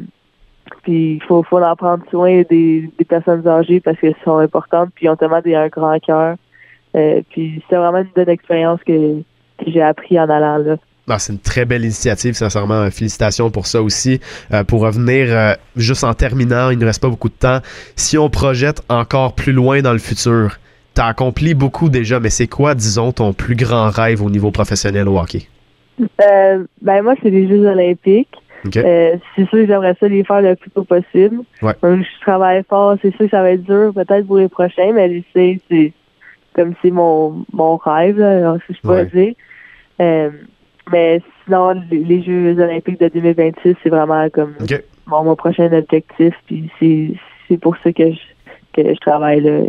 Speaker 4: puis il faut, faut en prendre soin des, des personnes âgées parce qu'elles sont importantes, puis ils ont tellement des, un grand cœur. Euh, puis c'est vraiment une bonne expérience que, que j'ai appris en allant là.
Speaker 3: Ah, c'est une très belle initiative, sincèrement. Félicitations pour ça aussi. pour revenir, juste en terminant, il ne reste pas beaucoup de temps. Si on projette encore plus loin dans le futur, tu accompli beaucoup déjà, mais c'est quoi, disons, ton plus grand rêve au niveau professionnel au hockey?
Speaker 4: Euh, ben moi, c'est les Jeux olympiques. Euh, c'est sûr que j'aimerais ça les faire le plus tôt possible. je travaille fort, c'est sûr que ça va être dur peut-être pour les prochains, mais c'est comme c'est mon, mon rêve, là, si je peux dire. Euh, mais sinon, les, Jeux olympiques de 2026, c'est vraiment comme mon, prochain objectif. Puis c'est pour ça que je, que je travaille là,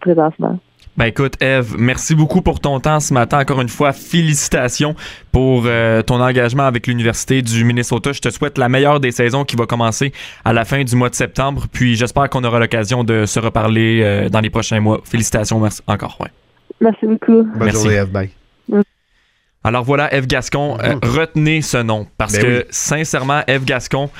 Speaker 4: présentement.
Speaker 2: Ben écoute, Eve, merci beaucoup pour ton temps ce matin. Encore une fois, félicitations pour euh, ton engagement avec l'Université du Minnesota. Je te souhaite la meilleure des saisons qui va commencer à la fin du mois de septembre. Puis j'espère qu'on aura l'occasion de se reparler euh, dans les prochains mois. Félicitations merci encore. Ouais.
Speaker 4: Merci beaucoup.
Speaker 3: Bonne merci. journée, Eve. Bye.
Speaker 2: Alors voilà, Eve Gascon, euh, retenez ce nom parce ben que sincèrement, Eve Gascon,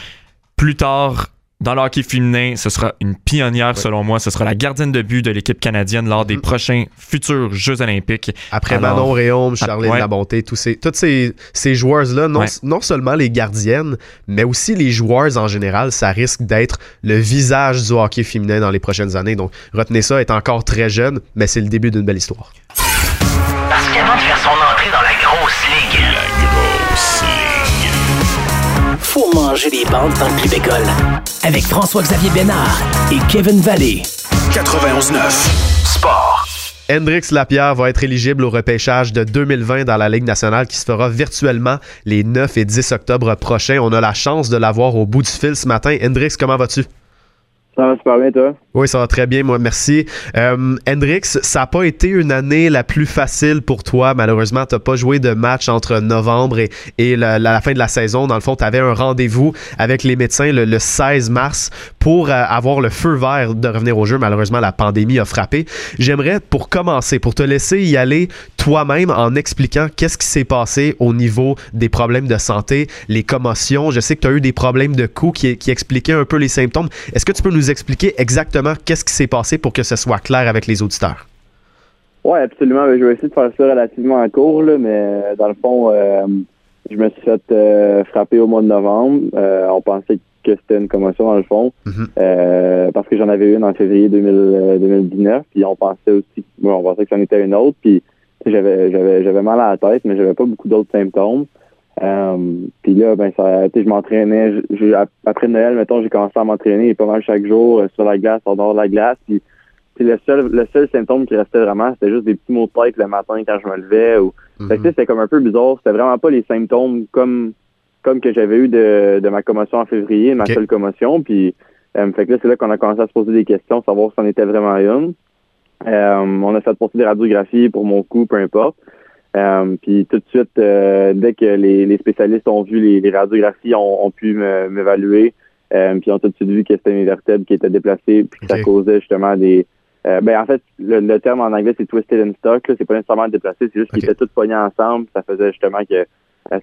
Speaker 2: plus tard, dans le hockey féminin, ce sera une pionnière selon moi. Ce sera la gardienne de but de l'équipe canadienne lors des mm-hmm. prochains futurs Jeux olympiques.
Speaker 3: Après Manon Réaume, Charlène Labonté, tous ces, tous ces, ces joueurs-là, non, non seulement les gardiennes, mais aussi les joueurs en général, ça risque d'être le visage du hockey féminin dans les prochaines années. Donc retenez ça, est encore très jeune, mais c'est le début d'une belle histoire.
Speaker 1: Faut manger les bandes dans le club école avec François-Xavier Bénard et Kevin Vallée. 91.9 Sport.
Speaker 3: Hendrix Lapierre va être éligible au repêchage de 2020 dans la Ligue nationale qui se fera virtuellement les 9 et 10 octobre prochains. On a la chance de l'avoir au bout du fil ce matin. Hendrix, comment vas-tu?
Speaker 5: Ça va super bien, toi?
Speaker 3: Oui, ça va très bien, moi, merci. Euh, Hendrix, ça n'a pas été une année la plus facile pour toi. Malheureusement, tu n'as pas joué de match entre novembre et, et la, fin de la saison. Dans le fond, tu avais un rendez-vous avec les médecins le, 16 mars pour euh, avoir le feu vert de revenir au jeu. Malheureusement, la pandémie a frappé. J'aimerais, pour commencer, pour te laisser y aller toi-même en expliquant qu'est-ce qui s'est passé au niveau des problèmes de santé, les commotions. Je sais que tu as eu des problèmes de cou qui, qui expliquaient un peu les symptômes. Est-ce que tu peux nous expliquer exactement qu'est-ce qui s'est passé pour que ce soit clair avec les auditeurs?
Speaker 5: Oui, absolument. Je vais essayer de faire ça relativement en court, mais euh, dans le fond, euh, je me suis fait euh, frapper au mois de novembre. on pensait que c'était une commotion dans le fond, mm-hmm. parce que j'en avais une en février 2019, puis on pensait aussi, on pensait que c'en était une autre, puis j'avais j'avais j'avais mal à la tête, mais j'avais pas beaucoup d'autres symptômes. Euh, puis là, ben ça, je m'entraînais. Après Noël, mettons, j'ai commencé à m'entraîner pas mal chaque jour euh, sur la glace, en dehors de la glace. Puis, le seul, le seul symptôme qui restait vraiment, c'était juste des petits maux de tête le matin quand je me levais. Ou, mm c'était comme un peu bizarre. C'était vraiment pas les symptômes comme comme que j'avais eu de, de ma commotion en février, ma seule commotion. Puis, euh, fait que là, c'est là qu'on a commencé à se poser des questions, savoir si on était vraiment une. Euh, on a fait porter des radiographies pour mon cou, peu importe. Euh, puis tout de suite, euh, dès que les, spécialistes ont vu les, radiographies, ont, ont pu m'évaluer. Euh, puis ont tout de suite vu que c'était une vertèbre qui était déplacée, puis que ça causait justement des. ben en fait, le, terme en anglais c'est twisted and stuck. C'est pas nécessairement déplacé, c'est juste qu'ils étaient tous pognés ensemble. Ça faisait justement que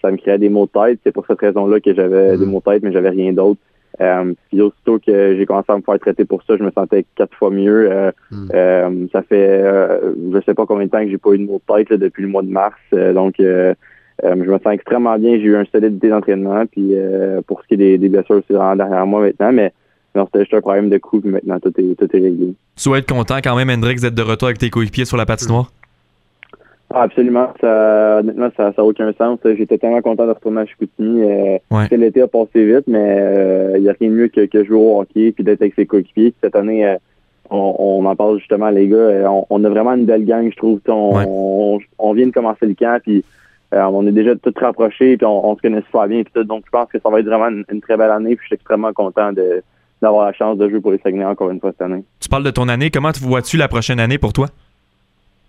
Speaker 5: ça me créait des maux de tête. C'est pour cette raison-là que j'avais mm-hmm. des maux de tête, mais j'avais rien d'autre. Euh, puis aussitôt que j'ai commencé à me faire traiter pour ça, je me sentais quatre fois mieux. Euh, hmm. euh, ça fait je sais pas combien de temps que j'ai pas eu de mot de tête depuis le mois de mars. donc je me sens extrêmement bien. J'ai eu un solide d'entraînement. Puis pour ce qui est des, blessures, c'est vraiment derrière moi maintenant. Mais non, c'était juste un problème de coup, puis maintenant tout est, tout est réglé.
Speaker 2: Tu dois être content quand même, Hendrix, d'être de retour avec tes coéquipiers sur la patinoire?
Speaker 5: Ah, absolument. Ça, honnêtement, ça n'a aucun sens. J'étais tellement content de retourner à Chicoutimi. Euh, L'été a passé vite, mais il euh, n'y a rien de mieux que, que jouer au hockey puis d'être avec ses coéquipiers. Cette année, euh, on, on, en parle justement, les gars. Euh, on, on, a vraiment une belle gang, je trouve. On, on, vient de commencer le camp, puis on est déjà tous rapprochés, puis on, se connaît super bien. Puis tout, donc, je pense que ça va être vraiment une, très belle année. Puis je suis extrêmement content de, d'avoir la chance de jouer pour les Saguenay encore une fois cette année.
Speaker 2: Tu parles de ton année. Comment vois-tu la prochaine année pour toi?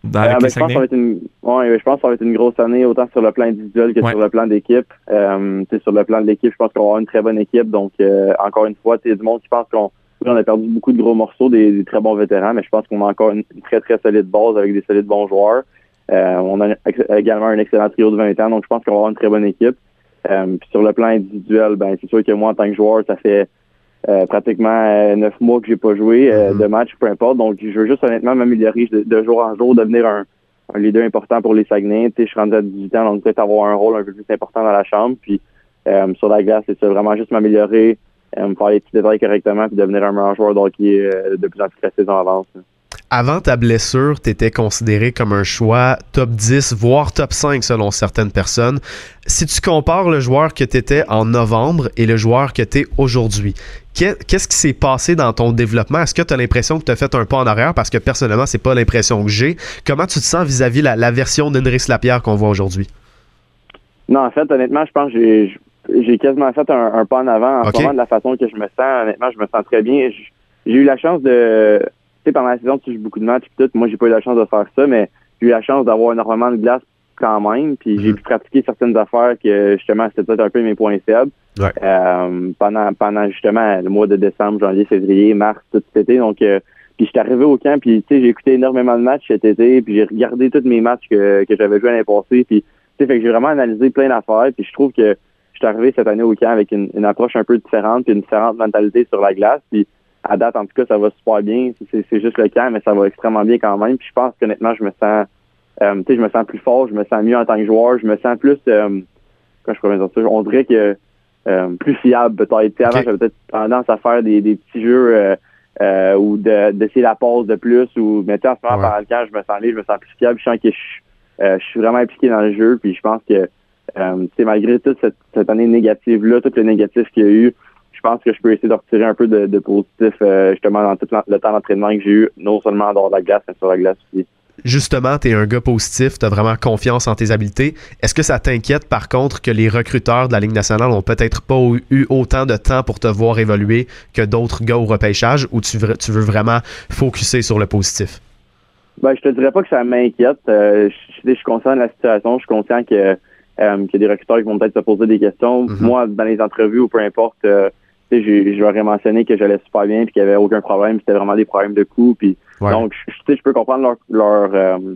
Speaker 5: Euh, ben, je, pense que une, je pense que ça va être une grosse année, autant sur le plan individuel que sur le plan d'équipe. Euh, sur le plan de l'équipe, je pense qu'on va avoir une très bonne équipe. Donc, euh, encore une fois, a du monde qui pense qu'on on a perdu beaucoup de gros morceaux, des, très bons vétérans, mais je pense qu'on a encore une, très, très solide base avec des solides bons joueurs. Euh, on a également un excellent trio de 20 ans, donc je pense qu'on va avoir une très bonne équipe. puis sur le plan individuel, ben c'est sûr que moi, en tant que joueur, ça fait euh, pratiquement euh, neuf mois que j'ai pas joué euh, mm-hmm. de match, peu importe. Donc, je veux juste honnêtement m'améliorer de, jour en jour, devenir un, un leader important pour les Saguenay. je suis rendu à 18 ans, donc peut-être avoir un rôle un peu plus important dans la chambre. Puis sur la glace, c'est vraiment juste m'améliorer, faire les petits détails correctement, puis devenir un meilleur joueur d'hockey de plus en plus la saison avance
Speaker 3: avant ta blessure, tu étais considéré comme un choix top 10, voire top 5 selon certaines personnes. Si tu compares le joueur que tu étais en novembre et le joueur que tu es aujourd'hui, qu'est-ce qui s'est passé dans ton développement? Est-ce que tu as l'impression que tu as fait un pas en arrière? Parce que personnellement, c'est pas l'impression que j'ai. Comment tu te sens vis-à-vis la, la version d'Henry Lapierre qu'on voit aujourd'hui?
Speaker 5: Non, en fait, honnêtement, je pense que j'ai quasiment fait un, pas en avant en de la façon que je me sens. Honnêtement, je me sens très bien. J'ai eu la chance de pendant la saison, tu joues beaucoup de matchs, tout. Moi, j'ai pas eu la chance de faire ça, mais j'ai eu la chance d'avoir énormément de glace quand même. Puis j'ai mhm. pu pratiquer certaines affaires que justement c'était peut-être un peu mes points faibles. Euh, pendant pendant justement le mois de décembre, janvier, février, mars, tout cet été. Donc euh, puis j'étais arrivé au camp, puis tu sais, j'ai écouté énormément de matchs cet été, puis j'ai regardé tous mes matchs que, que j'avais joués l'année passée. Puis tu sais, fait que j'ai vraiment analysé plein d'affaires. Puis je trouve que je suis arrivé cette année au camp avec une, une approche un peu différente, puis une différente mentalité sur la glace. Puis à date, en tout cas, ça va super bien. C'est juste le cas, mais ça va extrêmement bien quand même. Puis je pense qu'honnêtement, je me sens euh, tu sais, je me sens plus fort, je me sens mieux en tant que joueur, je me sens plus euh, quand je pourrais dire ça, on dirait que euh, plus fiable peut-être. Avant, j'avais peut-être tendance à faire des, des petits jeux euh, euh ou d'essayer la pause de plus ou mais en ce moment pendant le camp, je me sens libre, je me sens plus fiable, je sens que je, je suis vraiment impliqué dans le jeu, puis je pense que euh, malgré toute cette, cette année négative-là, tout le négatif qu'il y a eu, je pense que je peux essayer de retirer un peu de, positif euh, justement dans tout le temps d'entraînement que j'ai eu, non seulement dans la glace, mais sur la glace aussi.
Speaker 3: Justement, tu es un gars positif, tu as vraiment confiance en tes habiletés. Est-ce que ça t'inquiète par contre que les recruteurs de la Ligue nationale ont peut-être pas eu autant de temps pour te voir évoluer que d'autres gars au repêchage ou tu veux, tu veux vraiment focuser sur le positif?
Speaker 5: Ben, je te dirais pas que ça m'inquiète. Euh, je, suis conscient de la situation. Je suis conscient que euh, qu'il y a des recruteurs qui vont peut-être se poser des questions. Mm-hmm. Moi, dans les entrevues ou peu importe, je, leur ai mentionné que j'allais super bien puis qu'il n'y avait aucun problème. C'était vraiment des problèmes de coût. Puis donc, je, je peux comprendre leur, leur euh,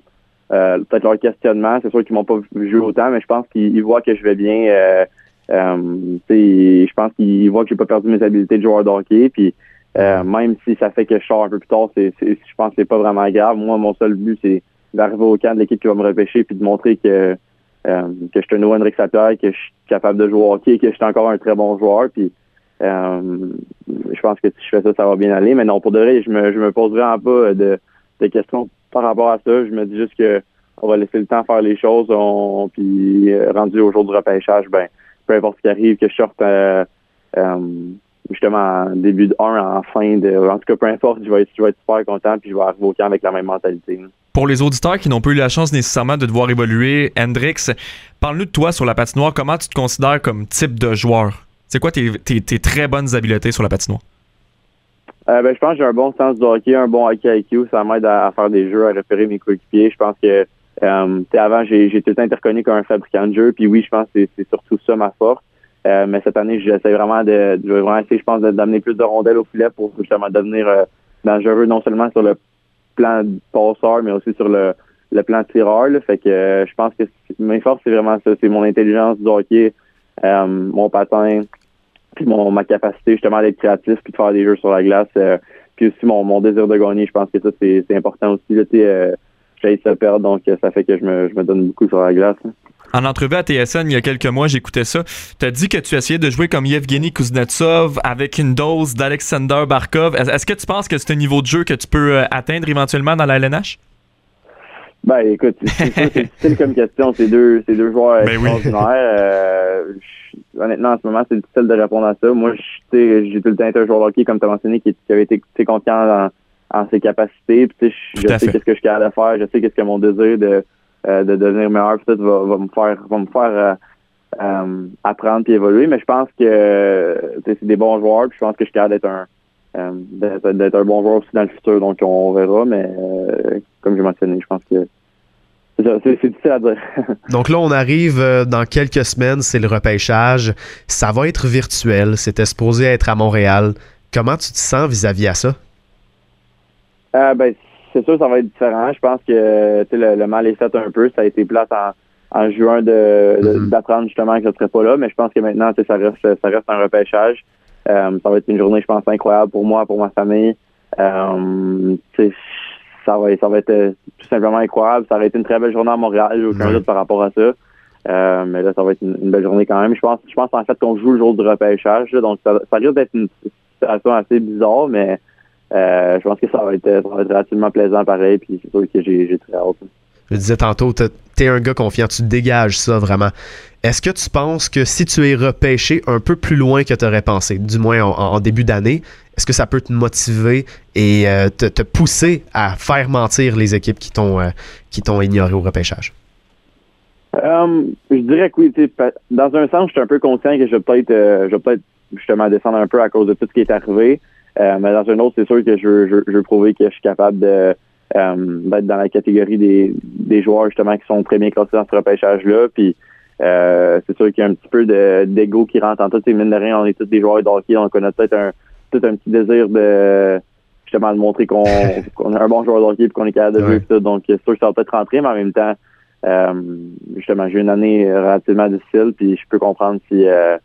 Speaker 5: euh, peut-être leur questionnement. C'est sûr qu'ils m'ont pas vu autant, mais je pense qu'ils voient que je vais bien. Euh, euh je pense qu'ils voient que j'ai pas perdu mes habiletés de joueur de hockey. Puis même si ça fait que je sors un peu plus tard, c'est, je pense que c'est pas vraiment grave. Moi, mon seul but, c'est d'arriver au camp de l'équipe qui va me repêcher puis de montrer que que je suis un nouveau Henrik Sapierre, que je suis capable de jouer au hockey, que je suis encore un très bon joueur. Puis euh, je pense que si je fais ça, ça va bien aller. Mais non, pour de vrai, je me, je me pose vraiment pas de, questions par rapport à ça. Je me dis juste que on va laisser le temps faire les choses. On, puis euh, rendu au jour du repêchage, ben peu importe ce qui arrive, que je sorte euh, justement en début de 1, en fin de. En tout cas, peu importe, je vais être, être super content puis je vais arriver au camp avec la même mentalité.
Speaker 2: Pour les auditeurs qui n'ont pas eu la chance nécessairement de te voir évoluer, Hendrix, parle-nous de toi sur la patinoire. Comment tu te considères comme type de joueur? C'est quoi tes, très bonnes habiletés sur la patinoire?
Speaker 5: Euh, ben, je pense que j'ai un bon sens du hockey, un bon hockey IQ. Ça m'aide à, faire des jeux, à repérer mes coéquipiers. Je pense que euh, avant, j'ai tout reconnu comme un fabricant de jeux. Puis oui, je pense que c'est surtout ça ma force. Euh, mais cette année, j'essaie vraiment de, je vais vraiment essayer, je pense, d'amener plus de rondelles au filet pour justement devenir dangereux, non seulement sur le plan passeur, mais aussi sur le, le plan tireur. Fait que je pense que mes forces, c'est vraiment ça. C'est mon intelligence du hockey, mon patin, puis mon, ma capacité justement d'être créatif puis de faire des jeux sur la glace. Euh, puis aussi mon, mon désir de gagner, je pense que ça, c'est, important aussi. Là, euh, j'ai se perdre, donc ça fait que je me, je me donne beaucoup sur la glace.
Speaker 2: En entrevue à TSN il y a quelques mois, j'écoutais ça. Tu as dit que tu essayais de jouer comme Yevgeny Kuznetsov avec une dose d'Alexander Barkov. Est-ce que tu penses que c'est un niveau de jeu que tu peux euh, atteindre éventuellement dans la LNH?
Speaker 5: Ben écoute, c'est difficile comme question. C'est deux, c'est deux joueurs ben extraordinaires. Euh, honnêtement, en ce moment, c'est difficile de répondre à ça. Moi, j'ai tout le temps été un joueur de hockey, comme tu as mentionné, qui, avait été confiant en, ses capacités. Puis, je sais qu'est-ce que je suis capable de faire. Je sais qu'est-ce que mon désir de, euh, de devenir meilleur peut-être va, va me faire va me faire euh, euh, apprendre et évoluer. Mais je pense que c'est des bons joueurs. Puis je pense que je suis capable d'être un, d'être un bon joueur aussi dans le futur. Donc, on verra. Mais comme j'ai mentionné, je pense que c'est difficile à dire. <laughs>
Speaker 3: Donc là, on arrive dans quelques semaines, c'est le repêchage. Ça va être virtuel. C'était supposé être à Montréal. Comment tu te sens vis-à-vis à ça?
Speaker 5: ben, c'est sûr, ça va être différent. Je pense que le, le, mal est fait un peu. Ça a été plate en, en juin de, mm-hmm. d'apprendre justement que je ne serais pas là, mais je pense que maintenant, ça reste, ça reste un repêchage. Euh, ça va être une journée, je pense, incroyable pour moi, pour ma famille. Euh, ça va, ça va être euh, tout simplement incroyable. Ça aurait été une très belle journée à Montréal, j'ai aucun doute par rapport à ça. Euh, mais là, ça va être une, belle journée quand même. Je pense, je pense en fait qu'on joue le jour du repêchage, donc ça, ça risque d'être une situation assez bizarre, mais euh, je pense que ça va, être, ça va être relativement plaisant pareil, puis c'est sûr que j'ai très hâte.
Speaker 3: Je disais tantôt, t'es un gars confiant, tu dégages ça vraiment. Est-ce que tu penses que si tu es repêché un peu plus loin que tu aurais pensé, du moins en, début d'année, est-ce que ça peut te motiver et euh, te, pousser à faire mentir les équipes qui t'ont euh, qui t'ont ignoré au repêchage?
Speaker 5: je dirais que oui. Dans un sens, je suis un peu conscient que je vais peut-être je vais peut-être justement descendre un peu à cause de tout ce qui est arrivé. Euh, mais dans un autre, c'est sûr que je veux, je, prouver que je suis capable de euh, d'être dans la catégorie des, des joueurs justement qui sont très bien classés dans ce repêchage-là. Puis euh, c'est sûr qu'il y a un petit peu de d'ego qui rentre en tout. Mine de rien, on est tous des joueurs de hockey, donc on a peut-être un tout un petit désir de justement de montrer <laughs> qu'on est un bon joueur de hockey et qu'on est capable de jouer tout. Donc c'est sûr que ça va peut-être rentrer, mais en même temps, euh, justement, j'ai une année relativement difficile, puis je peux comprendre si euh,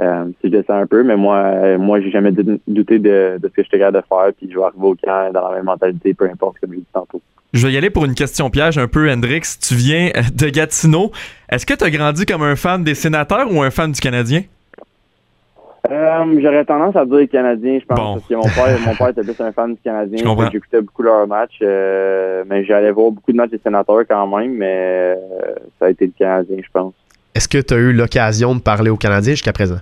Speaker 5: euh, si je descends un peu, mais moi, moi, j'ai jamais douté de, ce que j'étais capable de faire, puis je vais arriver au camp dans la même mentalité, peu importe, comme je dit tantôt.
Speaker 2: Je vais y aller pour une question piège un peu, Hendrix. Tu viens de Gatineau. Est-ce que tu as grandi comme un fan des sénateurs ou un fan du Canadien?
Speaker 5: Euh, j'aurais tendance à dire Canadien, je pense, parce que mon père, mon père était plus un fan du Canadien. <laughs> J'écoutais beaucoup leurs matchs, mais j'allais voir beaucoup de matchs des sénateurs quand même, mais ça a été le Canadien, je pense.
Speaker 3: Est-ce que tu as eu l'occasion de parler au Canadien jusqu'à présent?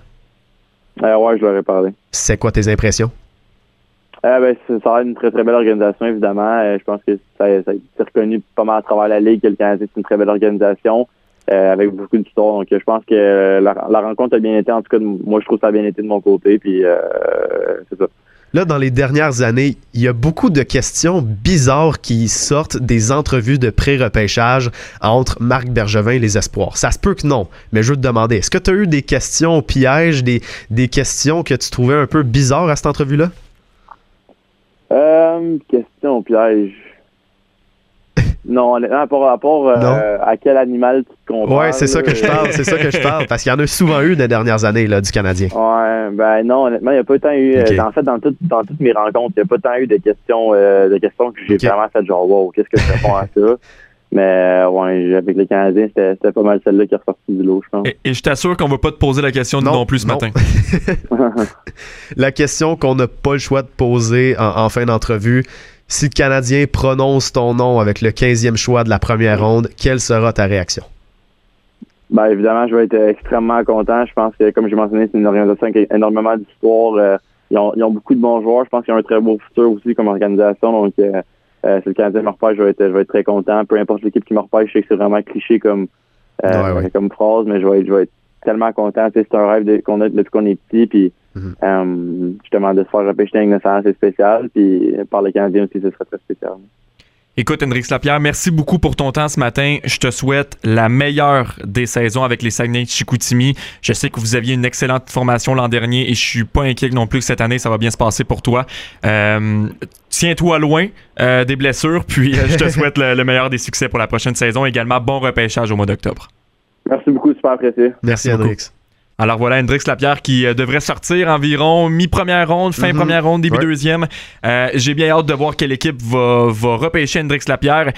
Speaker 5: Euh, ouais, je leur ai parlé.
Speaker 3: C'est quoi tes impressions?
Speaker 5: Euh, ben, ça a une très très belle organisation, évidemment. Euh, je pense que ça, ça a été reconnu pas mal à travers la Ligue que le Canadien c'est une très belle organisation euh, avec beaucoup de d'histoire. Donc je pense que la, rencontre a bien été. En tout cas, moi je trouve que ça a bien été de mon côté. Puis c'est ça.
Speaker 3: Là, dans les dernières années, il y a beaucoup de questions bizarres qui sortent des entrevues de pré-repêchage entre Marc Bergevin et les Espoirs. Ça se peut que non, mais je veux te demander, est-ce que tu as eu des questions pièges, des, des questions que tu trouvais un peu bizarres à cette entrevue-là?
Speaker 5: Euh, question piège. <laughs> Non, honnêtement, par rapport euh, à quel animal tu te compares.
Speaker 3: Ouais, c'est ça que je parle, c'est ça que je parle, parce qu'il y en a souvent eu des dernières années là, du Canadien.
Speaker 5: Ouais, ben non, honnêtement, il n'y a pas tant eu. Euh, en fait, dans, dans toutes mes rencontres, il n'y a pas tant eu de questions, euh, de questions que j'ai vraiment fait genre, wow, qu'est-ce que je réponds à ça? <laughs> Mais ouais, avec les Canadiens, c'était pas mal celle-là qui est ressortie du lot, je pense.
Speaker 2: Et, je t'assure qu'on va pas te poser la question non, non plus ce matin. <laughs> <laughs>
Speaker 3: la question qu'on n'a pas le choix de poser en fin d'entrevue, si le Canadien prononce ton nom avec le 15e choix de la première ronde, quelle sera ta réaction?
Speaker 5: Ben, évidemment, je vais être extrêmement content. Je pense que, comme j'ai mentionné, c'est une organisation qui a énormément d'histoire. Euh, ils, ont, beaucoup de bons joueurs. Je pense qu'ils ont un très beau futur aussi comme organisation. Donc, euh, euh, si le Canadien me repêche, je vais, être, je vais être très content. Peu importe l'équipe qui me repêche, je sais que c'est vraiment cliché comme, comme phrase, mais je vais, je vais être tellement content. C'est un rêve qu'on a depuis qu'on est petit. Puis, Mhm. Euh, justement, de se faire repêcher une c'est spécial. Puis par les Canadiens aussi, ce serait très spécial.
Speaker 2: Écoute, Hendrix Lapierre, merci beaucoup pour ton temps ce matin. Je te souhaite la meilleure des saisons avec les Saguenay de Chicoutimi. Je sais que vous aviez une excellente formation l'an dernier et je suis pas inquiet non plus que cette année, ça va bien se passer pour toi. Euh, tiens-toi loin euh, des blessures, puis je te souhaite le, meilleur des succès pour la prochaine saison. Également, bon repêchage au mois d'octobre.
Speaker 5: Merci beaucoup, super apprécié.
Speaker 3: Merci, Hendrix.
Speaker 2: Alors voilà, Hendrix Lapierre qui euh, devrait sortir environ mi-première ronde, fin mhm. première ronde, début deuxième. Euh, j'ai bien hâte de voir quelle équipe va, va repêcher Hendrix Lapierre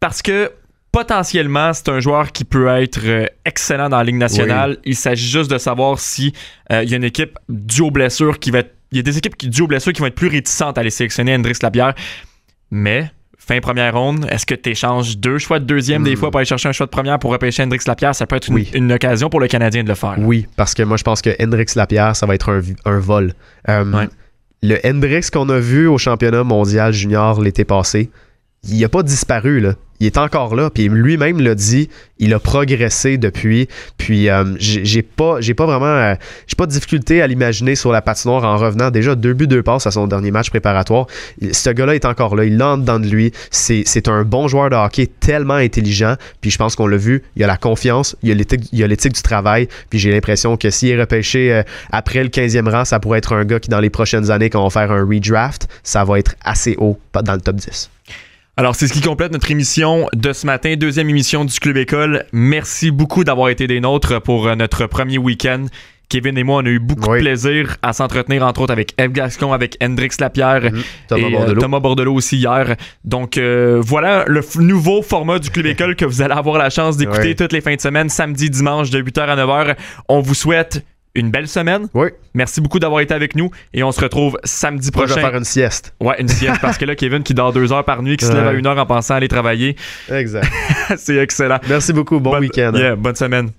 Speaker 2: parce que potentiellement, c'est un joueur qui peut être euh, excellent dans la Ligue nationale. Il s'agit juste de savoir si il y a une équipe due aux blessures qui va être. Il y a des équipes qui, dues aux blessures qui vont être plus réticentes à aller sélectionner Hendrix Lapierre. Mais fin première ronde, est-ce que tu échanges deux choix de deuxième des hmm. fois pour aller chercher un choix de première pour repêcher Hendrix Lapierre? Ça peut être une, occasion pour le Canadien de le faire.
Speaker 3: Oui, parce que moi, je pense que Hendrix Lapierre, ça va être un, vol. Euh, le Hendrix qu'on a vu au championnat mondial junior l'été passé, il a pas disparu, là il est encore là. Puis lui-même l'a dit, il a progressé depuis. Puis euh, j'ai pas, j'ai pas vraiment, euh, j'ai pas de difficulté à l'imaginer sur la patinoire en revenant. Déjà deux buts, deux passes à son dernier match préparatoire. Ce gars-là est encore là. Il l'a dans de lui. C'est un bon joueur de hockey, tellement intelligent. Puis je pense qu'on l'a vu. Il a la confiance, il a l'éthique du travail. Puis j'ai l'impression que s'il est repêché euh, après le 15e rang, ça pourrait être un gars qui dans les prochaines années, quand on va faire un redraft, ça va être assez haut dans le top 10.
Speaker 2: Alors, c'est ce qui complète notre émission de ce matin, deuxième émission du Club École. Merci beaucoup d'avoir été des nôtres pour euh, notre premier week-end. Kevin et moi, on a eu beaucoup de plaisir à s'entretenir, entre autres, avec Eve Gascon, avec Hendrix Lapierre mhm. Thomas, et, euh, Bordelot. Thomas Bordelot aussi hier. Donc, euh, voilà le nouveau format du Club École que vous allez avoir la chance d'écouter toutes les fins de semaine, samedi, dimanche, de 8h à 9h. On vous souhaite une belle semaine.
Speaker 3: Oui.
Speaker 2: Merci beaucoup d'avoir été avec nous et on se retrouve samedi prochain.
Speaker 3: On va faire une sieste.
Speaker 2: Ouais, une sieste parce que là, Kevin qui dort deux heures par nuit, qui se lève à une heure en pensant aller travailler.
Speaker 3: Exact. <laughs>
Speaker 2: C'est excellent.
Speaker 3: Merci beaucoup. Bon week-end.
Speaker 2: Yeah, bonne semaine.